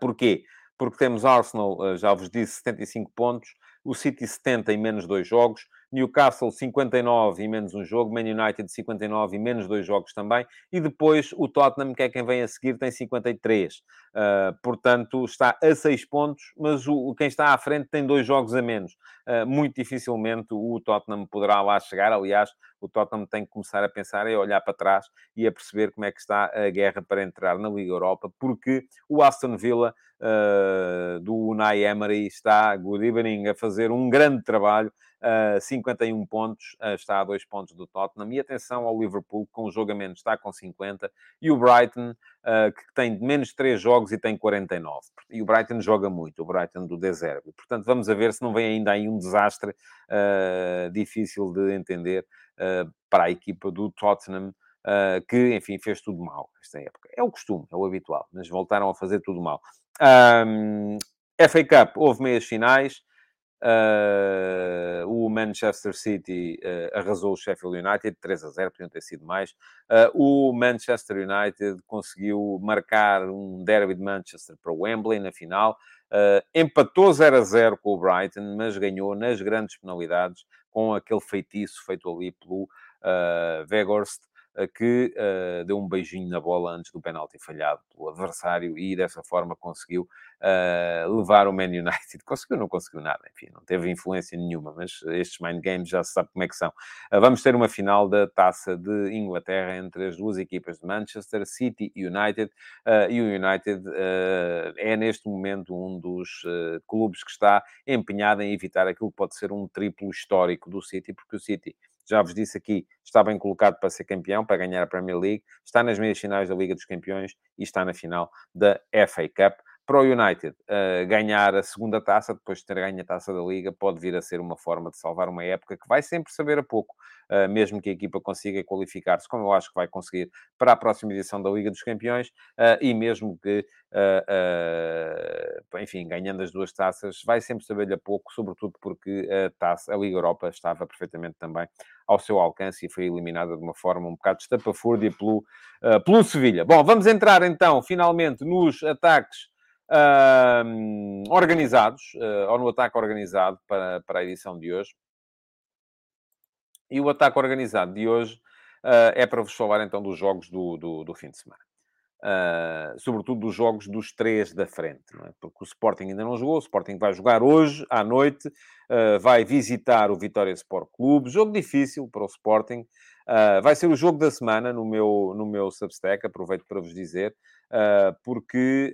[SPEAKER 2] Porquê? Porque temos Arsenal, já vos disse, 75 pontos, o City 70 em menos dois jogos, Newcastle 59 e menos um jogo, Man United 59 e menos dois jogos também, e depois o Tottenham, que é quem vem a seguir, tem 53. Uh, portanto, está a 6 pontos, mas o, quem está à frente tem dois jogos a menos. Uh, muito dificilmente o Tottenham poderá lá chegar. Aliás, o Tottenham tem que começar a pensar e olhar para trás e a perceber como é que está a guerra para entrar na Liga Europa, porque o Aston Villa uh, do Unai Emery está, good evening, a fazer um grande trabalho uh, 51 pontos, uh, está a 2 pontos do Tottenham. E atenção ao Liverpool, com o menos, está com 50. E o Brighton, uh, que tem menos 3 jogos e tem 49. E o Brighton joga muito, o Brighton do Deserve. Portanto, vamos a ver se não vem ainda aí um desastre ah, difícil de entender para a equipa do Tottenham. Uh, que, enfim, fez tudo mal esta época. É o costume, é o habitual, mas voltaram a fazer tudo mal. Um, FA Cup, houve meias finais. Uh, o Manchester City uh, arrasou o Sheffield United 3 a 0, podiam ter sido mais. Uh, o Manchester United conseguiu marcar um derby de Manchester para o Wembley na final. empatou 0 a 0 com o Brighton, mas ganhou nas grandes penalidades com aquele feitiço feito ali pelo uh, Weghorst, que uh, deu um beijinho na bola antes do penalti falhado pelo adversário e dessa forma conseguiu uh, levar o Man United. (laughs) Conseguiu, não conseguiu nada, enfim, não teve influência nenhuma, mas estes mind games já se sabe como é que são. Uh, vamos ter uma final da taça de Inglaterra entre as duas equipas de Manchester City e United, e o United é neste momento um dos clubes que está empenhado em evitar aquilo que pode ser um triplo histórico do City, porque o City já vos disse aqui, está bem colocado para ser campeão, para ganhar a Premier League, está nas meias finais da Liga dos Campeões e está na final da FA Cup. Para o United, uh, ganhar a segunda taça, depois de ter ganho a taça da Liga, pode vir a ser uma forma de salvar uma época que vai sempre saber a pouco, uh, mesmo que a equipa consiga qualificar-se, como eu acho que vai conseguir para a próxima edição da Liga dos Campeões, uh, e mesmo que, enfim, ganhando as duas taças, vai sempre saber-lhe a pouco, sobretudo porque a, taça, a Liga Europa estava perfeitamente também ao seu alcance e foi eliminada de uma forma um bocado estapafúrdia pelo, pelo Sevilha. Bom, vamos entrar então, finalmente, nos ataques uh, organizados, uh, ou no ataque organizado para, para a edição de hoje. E o ataque organizado de hoje uh, é para vos falar então dos jogos do, do, do fim de semana. Uh, sobretudo dos jogos dos três da frente, é? porque o Sporting ainda não jogou, o Sporting vai jogar hoje à noite, uh, vai visitar o Vitória Sport Clube, jogo difícil para o Sporting, uh, vai ser o jogo da semana no meu, no meu Substack, aproveito para vos dizer, porque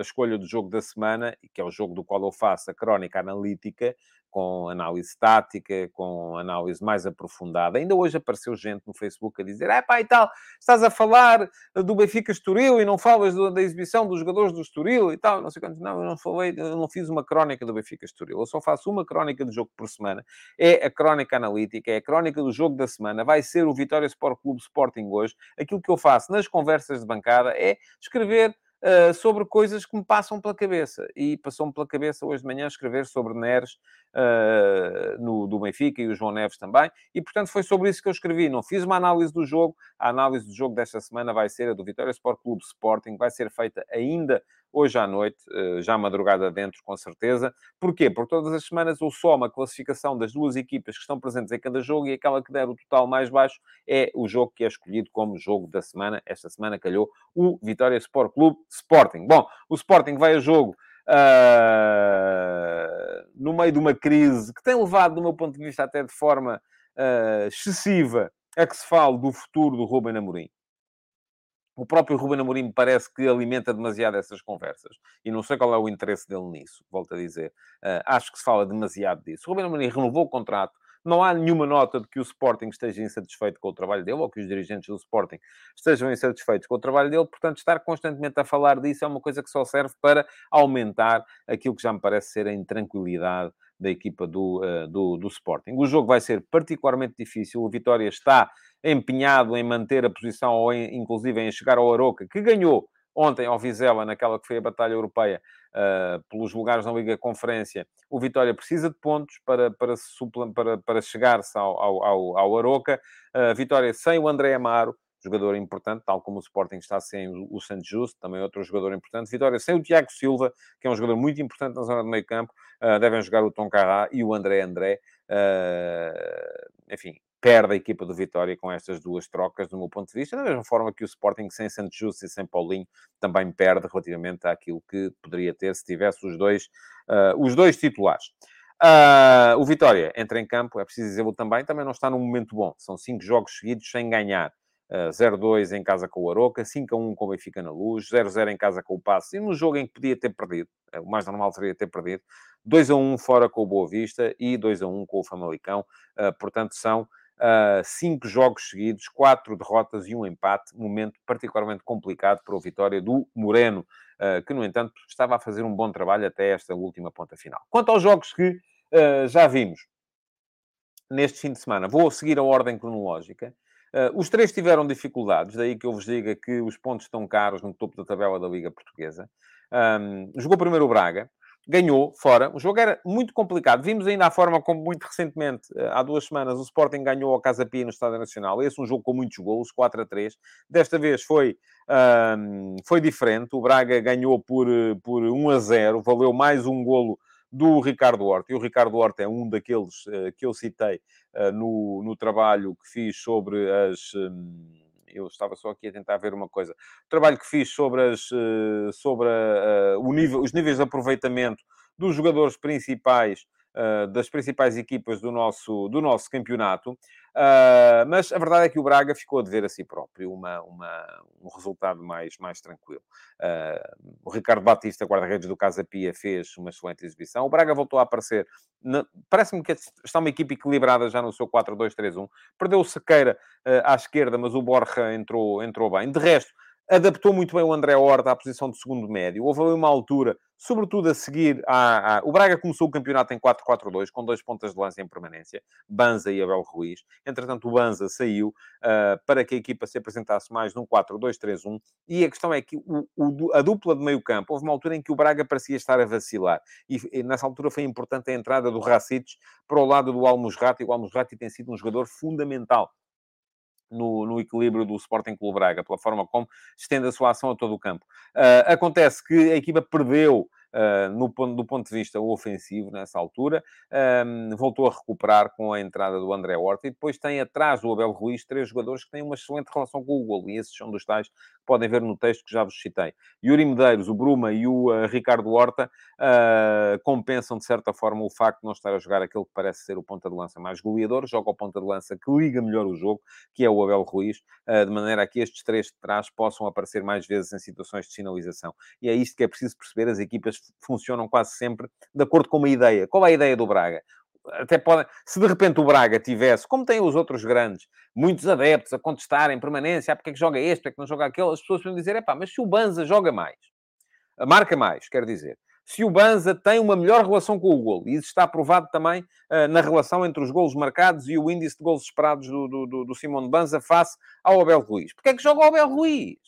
[SPEAKER 2] a escolha do jogo da semana, que é o jogo do qual eu faço a crónica analítica, com análise tática, com análise mais aprofundada. Ainda hoje apareceu gente no Facebook a dizer: é pá, e tal, estás a falar do Benfica Estoril e não falas da exibição dos jogadores do Estoril e tal, não sei quantos. Não, eu não falei, eu não fiz uma crónica do Benfica Estoril, eu só faço uma crónica do jogo por semana. É a crónica analítica, é a crónica do jogo da semana. Vai ser o Vitória Sport Clube Sporting hoje. Aquilo que eu faço nas conversas de bancada é escrever uh, sobre coisas que me passam pela cabeça. E passou-me pela cabeça hoje de manhã escrever sobre Neres uh, no, do Benfica e o João Neves também. E, portanto, foi sobre isso que eu escrevi. Não fiz uma análise do jogo. A análise do jogo desta semana vai ser a do Vitória Sport Clube Sporting. Vai ser feita ainda hoje à noite, eh, já madrugada dentro, com certeza. Porquê? Porque todas as semanas eu somo a classificação das duas equipas que estão presentes em cada jogo e aquela que der o total mais baixo é o jogo que é escolhido como jogo da semana. Esta semana calhou o Vitória Sport Clube Sporting. Bom, o Sporting vai a jogo uh, no meio de uma crise que tem levado, do meu ponto de vista, até de forma uh, excessiva a que se fale do futuro do Ruben Amorim. O próprio Ruben Amorim parece que alimenta demasiado essas conversas. E não sei qual é o interesse dele nisso, volto a dizer. Uh, acho que se fala demasiado disso. O Ruben Amorim renovou o contrato. Não há nenhuma nota de que o Sporting esteja insatisfeito com o trabalho dele ou que os dirigentes do Sporting estejam insatisfeitos com o trabalho dele. Portanto, estar constantemente a falar disso é uma coisa que só serve para aumentar aquilo que já me parece ser a intranquilidade da equipa do, uh, do, do Sporting. O jogo vai ser particularmente difícil. O Vitória está empenhado em manter a posição, ou em, inclusive em chegar ao Aroca, que ganhou ontem ao Vizela, naquela que foi a batalha europeia, uh, pelos lugares na Liga Conferência. O Vitória precisa de pontos para, para, para, para chegar-se ao, ao, ao Aroca. Uh, Vitória sem o André Amaro, jogador importante, tal como o Sporting está sem o Santos Justo, também outro jogador importante. Vitória sem o Tiago Silva, que é um jogador muito importante na zona de meio campo. Uh, devem jogar o Tom Carrá e o André André. Uh, enfim, perde a equipa do Vitória com estas duas trocas, do meu ponto de vista, da mesma forma que o Sporting sem Santos Justo e sem Paulinho também perde relativamente àquilo que poderia ter se tivesse os dois, uh, os dois titulares. Uh, o Vitória entra em campo, é preciso dizê-lo também, também não está num momento bom. São cinco jogos seguidos sem ganhar. Uh, 0-2 em casa com o Aroca, 5-1 com o Benfica na Luz, 0-0 em casa com o Passo, e no jogo em que podia ter perdido, é, o mais normal seria ter perdido, 2-1 fora com o Boa Vista e 2-1 com o Famalicão. Uh, portanto, são uh, cinco jogos seguidos, quatro derrotas e um empate. Momento particularmente complicado para o Vitória do Moreno, que, no entanto, estava a fazer um bom trabalho até esta última ponta final. Quanto aos jogos que já vimos neste fim de semana, vou seguir a ordem cronológica. Uh, os três tiveram dificuldades, daí que eu vos diga que os pontos estão caros no topo da tabela da Liga Portuguesa. Um, jogou primeiro o Braga, ganhou fora. O jogo era muito complicado. Vimos ainda a forma como, muito recentemente, eh, há duas semanas, o Sporting ganhou ao Casa Pia no Estádio Nacional. Esse é um jogo com muitos golos, 4 a 3. Desta vez foi, um, foi diferente. O Braga ganhou por, eh, por 1 a 0. Valeu mais um golo do Ricardo Horta. E o Ricardo Horta é um daqueles uh, que eu citei uh, no, no trabalho que fiz sobre as. Um, eu estava só aqui a tentar ver uma coisa. O trabalho que fiz sobre, as, sobre o nível, os níveis de aproveitamento dos jogadores principais uh, das principais equipas do nosso, do nosso campeonato. Uh, mas a verdade é que o Braga ficou a dever a si próprio uma, uma, um resultado mais, mais tranquilo. Uh, o Ricardo Batista, guarda-redes do Casa Pia, fez uma excelente exibição. O Braga voltou a aparecer. Parece-me que está uma equipe equilibrada já no seu 4-2-3-1. Perdeu o Sequeira uh, à esquerda, mas o Borja entrou, entrou bem. De resto, adaptou muito bem o André Horta à posição de segundo médio. Houve ali uma altura, sobretudo a seguir à, à... O Braga começou o campeonato em 4-4-2, com dois pontas de lança em permanência, Banza e Abel Ruiz. Entretanto, o Banza saiu uh, para que a equipa se apresentasse mais num 4-2-3-1. E a questão é que o, o, a dupla de meio campo, houve uma altura em que o Braga parecia estar a vacilar. E, e nessa altura foi importante a entrada do Racic para o lado do Almusrati. O Almusrati tem sido um jogador fundamental no, no, equilíbrio do Sporting Clube Braga, pela forma como estende a sua ação a todo o campo. Uh, acontece que a equipa perdeu no, do ponto de vista ofensivo nessa altura, um, voltou a recuperar com a entrada do André Horta e depois tem atrás do Abel Ruiz três jogadores que têm uma excelente relação com o golo e esses são dos tais que podem ver no texto que já vos citei. Yuri Medeiros, o Bruma e o uh, Ricardo Horta uh, compensam de certa forma o facto de não estar a jogar aquele que parece ser o ponta de lança mais goleador, joga o ponta de lança que liga melhor o jogo, que é o Abel Ruiz, uh, de maneira a que estes três de trás possam aparecer mais vezes em situações de sinalização. E é isto que é preciso perceber, as equipas funcionam quase sempre de acordo com uma ideia. Qual é a ideia do Braga? Até pode, se de repente o Braga tivesse, como tem os outros grandes, muitos adeptos a contestarem permanência, ah, porque é que joga este, porque é que não joga aquele, as pessoas podem dizer, é pá, mas se o Banza joga mais, marca mais, quer dizer, se o Banza tem uma melhor relação com o golo, e isso está provado também uh, na relação entre os golos marcados e o índice de golos esperados do, do, do, do Simão Banza face ao Abel Ruiz. Porquê é que joga o Abel Ruiz?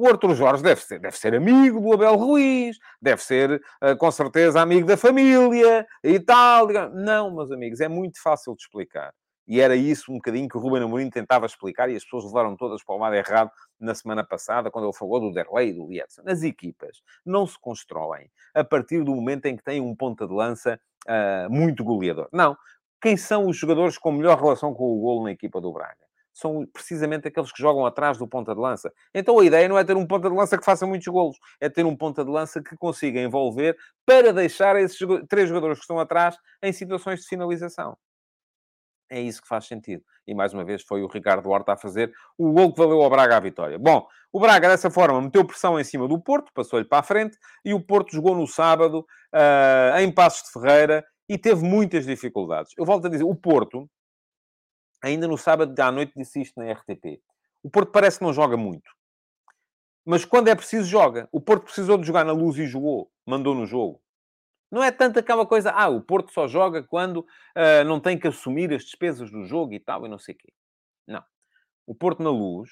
[SPEAKER 2] O Arthur Jorge deve ser, deve ser amigo do Abel Ruiz, deve ser, uh, com certeza, amigo da família e tal. Não, meus amigos, é muito fácil de explicar. E era isso um bocadinho que o Ruben Amorim tentava explicar e as pessoas levaram todas para o lado errado na semana passada, quando ele falou do Derlei e do Lietzen. As equipas não se constroem a partir do momento em que têm um ponta de lança uh, muito goleador. Não. Quem são os jogadores com melhor relação com o golo na equipa do Braga? São precisamente aqueles que jogam atrás do ponta de lança. Então a ideia não é ter um ponta de lança que faça muitos golos, é ter um ponta de lança que consiga envolver para deixar esses três jogadores que estão atrás em situações de finalização. É isso que faz sentido. E mais uma vez foi o Ricardo Horta a fazer o gol que valeu ao Braga a vitória. Bom, o Braga dessa forma meteu pressão em cima do Porto, passou-lhe para a frente, e o Porto jogou no sábado uh, em Passos de Ferreira e teve muitas dificuldades. Eu volto a dizer, o Porto, ainda no sábado à noite disse isto na RTP. O Porto parece que não joga muito. Mas quando é preciso, joga. O Porto precisou de jogar na luz e jogou. Mandou no jogo. Não é tanto aquela coisa, ah, o Porto só joga quando uh, não tem que assumir as despesas do jogo e tal, e não sei o quê. Não. O Porto na luz,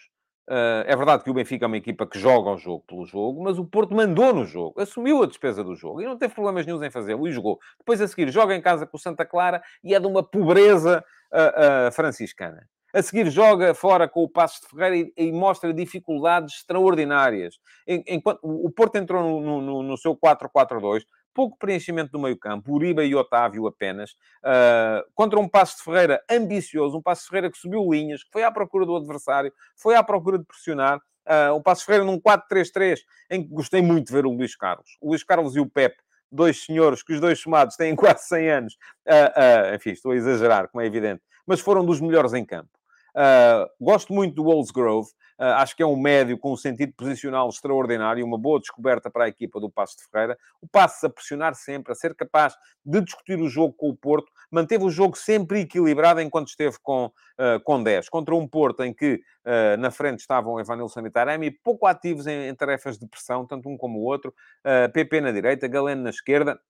[SPEAKER 2] uh, é verdade que o Benfica é uma equipa que joga o jogo pelo jogo, mas o Porto mandou no jogo, assumiu a despesa do jogo e não teve problemas nenhum em fazê-lo e jogou. Depois a seguir joga em casa com o Santa Clara e é de uma pobreza uh, franciscana. A seguir joga fora com o Passos de Ferreira e, e mostra dificuldades extraordinárias. Enquanto o Porto entrou no, no, no seu 4-4-2, pouco preenchimento do meio-campo, Uribe e Otávio apenas, uh, contra um Passo de Ferreira ambicioso, um Passo de Ferreira que subiu linhas, que foi à procura do adversário, foi à procura de pressionar. Uh, um Passo de Ferreira num 4-3-3, em que gostei muito de ver o Luís Carlos. O Luís Carlos e o Pepe dois senhores que os dois somados têm (laughs) quase 100 anos, uh, uh, enfim, estou a exagerar, como é evidente, mas foram dos melhores em campo. Uh, gosto muito do Wolfsgrove, uh, acho que é um médio com um sentido posicional extraordinário, uma boa descoberta para a equipa do Passo de Ferreira. O Passo a pressionar sempre, a ser capaz de discutir o jogo com o Porto, manteve o jogo sempre equilibrado enquanto esteve com, uh, com 10, contra um Porto em que na frente estavam Evanilson e Taremi, pouco ativos em, em, tarefas de pressão, tanto um como o outro, PP na direita, Galeno na esquerda,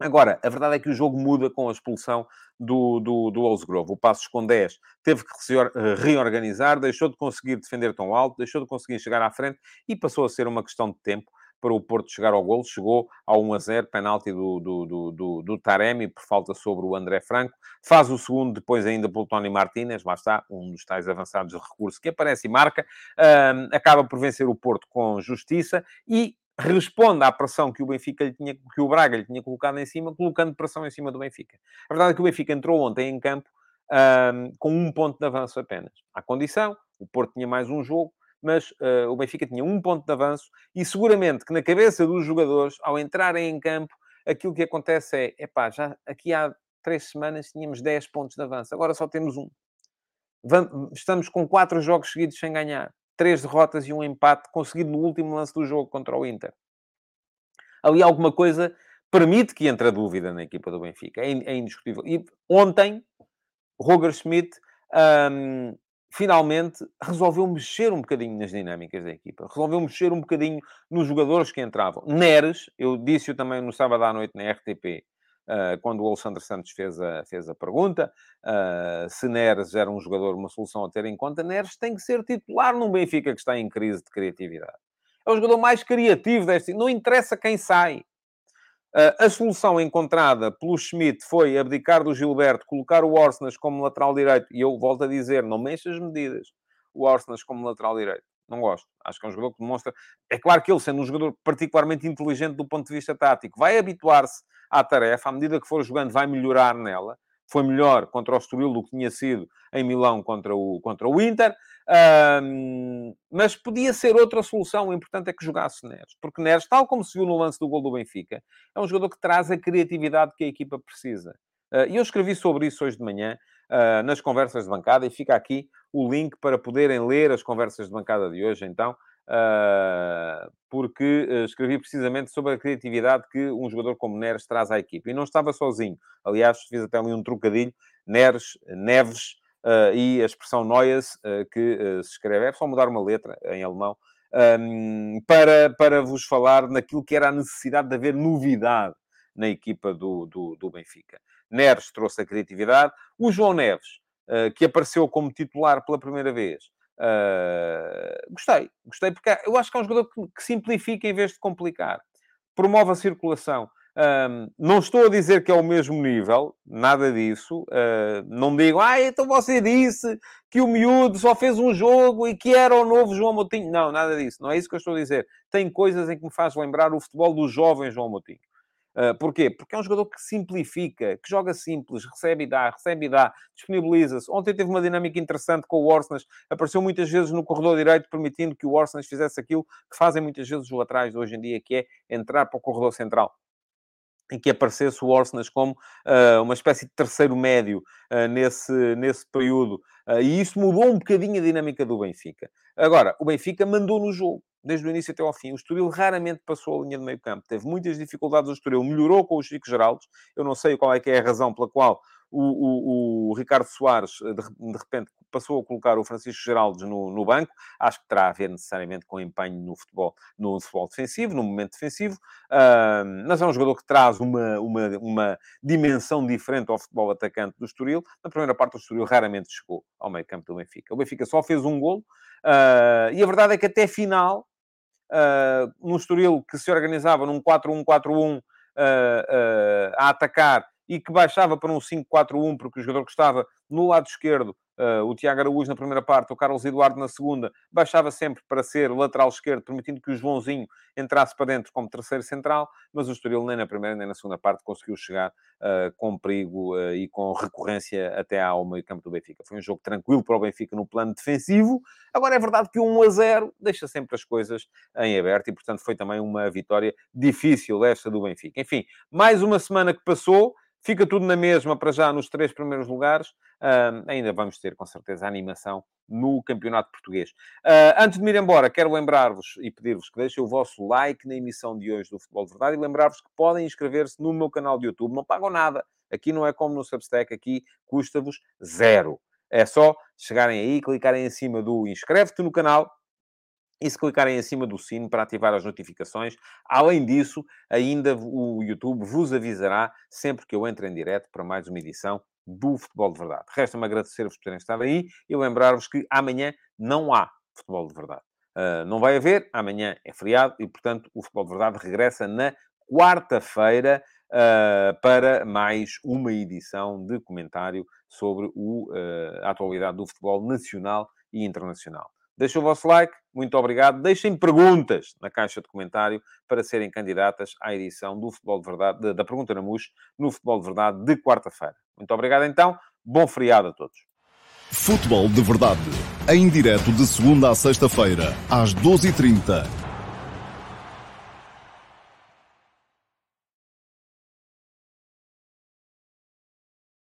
[SPEAKER 2] Agora, a verdade é que o jogo muda com a expulsão do, do, do Grove. O Passos com 10 teve que se eh, reorganizar, deixou de conseguir defender tão alto, deixou de conseguir chegar à frente e passou a ser uma questão de tempo para o Porto chegar ao golo. Chegou ao 1 a 0, penalti do, do, do, do, do Taremi, por falta sobre o André Franco. Faz o segundo, depois ainda pelo Tony Martínez, lá está, um dos tais avançados de recurso que aparece e marca. acaba por vencer o Porto com justiça e responde à pressão que o Benfica lhe tinha, que o Braga lhe tinha colocado em cima, colocando pressão em cima do Benfica. A verdade é que o Benfica entrou ontem em campo um, com um ponto de avanço apenas. À condição, o Porto tinha mais um jogo, mas uh, o Benfica tinha um ponto de avanço e seguramente que na cabeça dos jogadores, ao entrarem em campo, aquilo que acontece é, epá, já aqui há três semanas tínhamos 10 pontos de avanço, agora só temos um. Estamos com quatro jogos seguidos sem ganhar três derrotas e um empate conseguido no último lance do jogo contra o Inter. Ali alguma coisa permite que entre a dúvida na equipa do Benfica. É, é indiscutível. E ontem, Roger Schmidt um, finalmente resolveu mexer um bocadinho nas dinâmicas da equipa. Resolveu mexer um bocadinho nos jogadores que entravam. Neres, eu disse-o também no sábado à noite na RTP, Uh, quando o Alexandre Santos fez a, fez a pergunta uh, se Neres era um jogador, uma solução a ter em conta, Neres tem que ser titular num Benfica que está em crise de criatividade. É o jogador mais criativo deste. Não interessa quem sai. Uh, a solução encontrada pelo Schmidt foi abdicar do Gilberto, colocar o Orsnas como lateral direito, e eu volto a dizer, não mexa as medidas, o Orsnas como lateral direito. Não gosto. Acho que é um jogador que demonstra. É claro que ele, sendo um jogador particularmente inteligente do ponto de vista tático, vai habituar-se à tarefa, à medida que for jogando, vai melhorar nela. Foi melhor contra o Estoril do que tinha sido em Milão contra o, contra o Inter. Um, mas podia ser outra solução. O importante é que jogasse Neres. Porque Neres, tal como se viu no lance do gol do Benfica, é um jogador que traz a criatividade que a equipa precisa. Uh, e eu escrevi sobre isso hoje de manhã, uh, nas conversas de bancada, e fica aqui o link para poderem ler as conversas de bancada de hoje, então. Uh, porque uh, escrevi precisamente sobre a criatividade que um jogador como Neres traz à equipe. E não estava sozinho. Aliás, fiz até ali um trocadilho. Neres, Neves uh, e a expressão Neues, que se escreve, é só mudar uma letra em alemão, um, para, para vos falar naquilo que era a necessidade de haver novidade na equipa do, do, do Benfica. Neres trouxe a criatividade. O João Neves, que apareceu como titular pela primeira vez, Uh, gostei, gostei, porque eu acho que é um jogador que, que simplifica em vez de complicar. Promove a circulação. Um, não estou a dizer que é o mesmo nível, nada disso. Uh, não digo, ah, então você disse que o miúdo só fez um jogo e que era o novo João Moutinho. Não, nada disso. Não é isso que eu estou a dizer. Tem coisas em que me faz lembrar o futebol do jovem João Moutinho. Uh, porquê? Porque é um jogador que simplifica, que joga simples, recebe e dá, recebe e dá, disponibiliza-se. Ontem teve uma dinâmica interessante com o Orsnas, apareceu muitas vezes no corredor direito, permitindo que o Orsnas fizesse aquilo que fazem muitas vezes os laterais hoje em dia, que é entrar para o corredor central e que aparecesse o Orsnas como uh, uma espécie de terceiro médio uh, nesse, nesse período. Uh, e isso mudou um bocadinho a dinâmica do Benfica. Agora, o Benfica mandou no jogo desde o início até ao fim. O Estoril raramente passou a linha de meio campo. Teve muitas dificuldades o Estoril. Melhorou com o Chico Geraldes. Eu não sei qual é que é a razão pela qual o, o, o Ricardo Soares, de, de, repente, passou a colocar o Francisco Geraldes no, no, banco. Acho que terá a ver necessariamente com empenho no futebol, no futebol defensivo, no momento defensivo. Uh, mas é um jogador que traz uma, uma, uma dimensão diferente ao futebol atacante do Estoril. Na primeira parte, o Estoril raramente chegou ao meio campo do Benfica. O Benfica só fez um golo. Uh, e a verdade é que até final uh, no Estoril que se organizava num 4-1-4-1 uh, uh, a atacar e que baixava para um 5-4-1 porque o jogador que estava no lado esquerdo Uh, o Tiago Araújo na primeira parte, o Carlos Eduardo na segunda, baixava sempre para ser lateral esquerdo, permitindo que o Joãozinho entrasse para dentro como terceiro central, mas o Estoril nem na primeira nem na segunda parte conseguiu chegar uh, com perigo uh, e com recorrência até ao meio campo do Benfica. Foi um jogo tranquilo para o Benfica no plano defensivo. Agora é verdade que o 1 a 0 deixa sempre as coisas em aberto e, portanto, foi também uma vitória difícil esta do Benfica. Enfim, mais uma semana que passou, Fica tudo na mesma para já nos três primeiros lugares. Uh, ainda vamos ter, com certeza, animação no Campeonato Português. Uh, antes de me ir embora, quero lembrar-vos e pedir-vos que deixem o vosso like na emissão de hoje do Futebol de Verdade e lembrar-vos que podem inscrever-se no meu canal de YouTube. Não pagam nada. Aqui não é como no Substack, aqui custa-vos zero. É só chegarem aí, clicarem em cima do inscreve-te no canal e se clicarem acima do sino para ativar as notificações. Além disso, ainda o YouTube vos avisará sempre que eu entre em direto para mais uma edição do Futebol de Verdade. Resta-me agradecer-vos por terem estado aí e lembrar-vos que amanhã não há Futebol de Verdade. Uh, não vai haver, amanhã é feriado e, portanto, o Futebol de Verdade regressa na quarta-feira uh, para mais uma edição de comentário sobre o, uh, a atualidade do futebol nacional e internacional. Deixem o vosso like, muito obrigado. Deixem perguntas na caixa de comentário para serem candidatas à edição do Futebol de Verdade, da Pergunta na MUS, no Futebol de Verdade de quarta-feira. Muito obrigado então, bom feriado a todos.
[SPEAKER 1] Futebol de Verdade, em direto de segunda a sexta-feira, às 12h30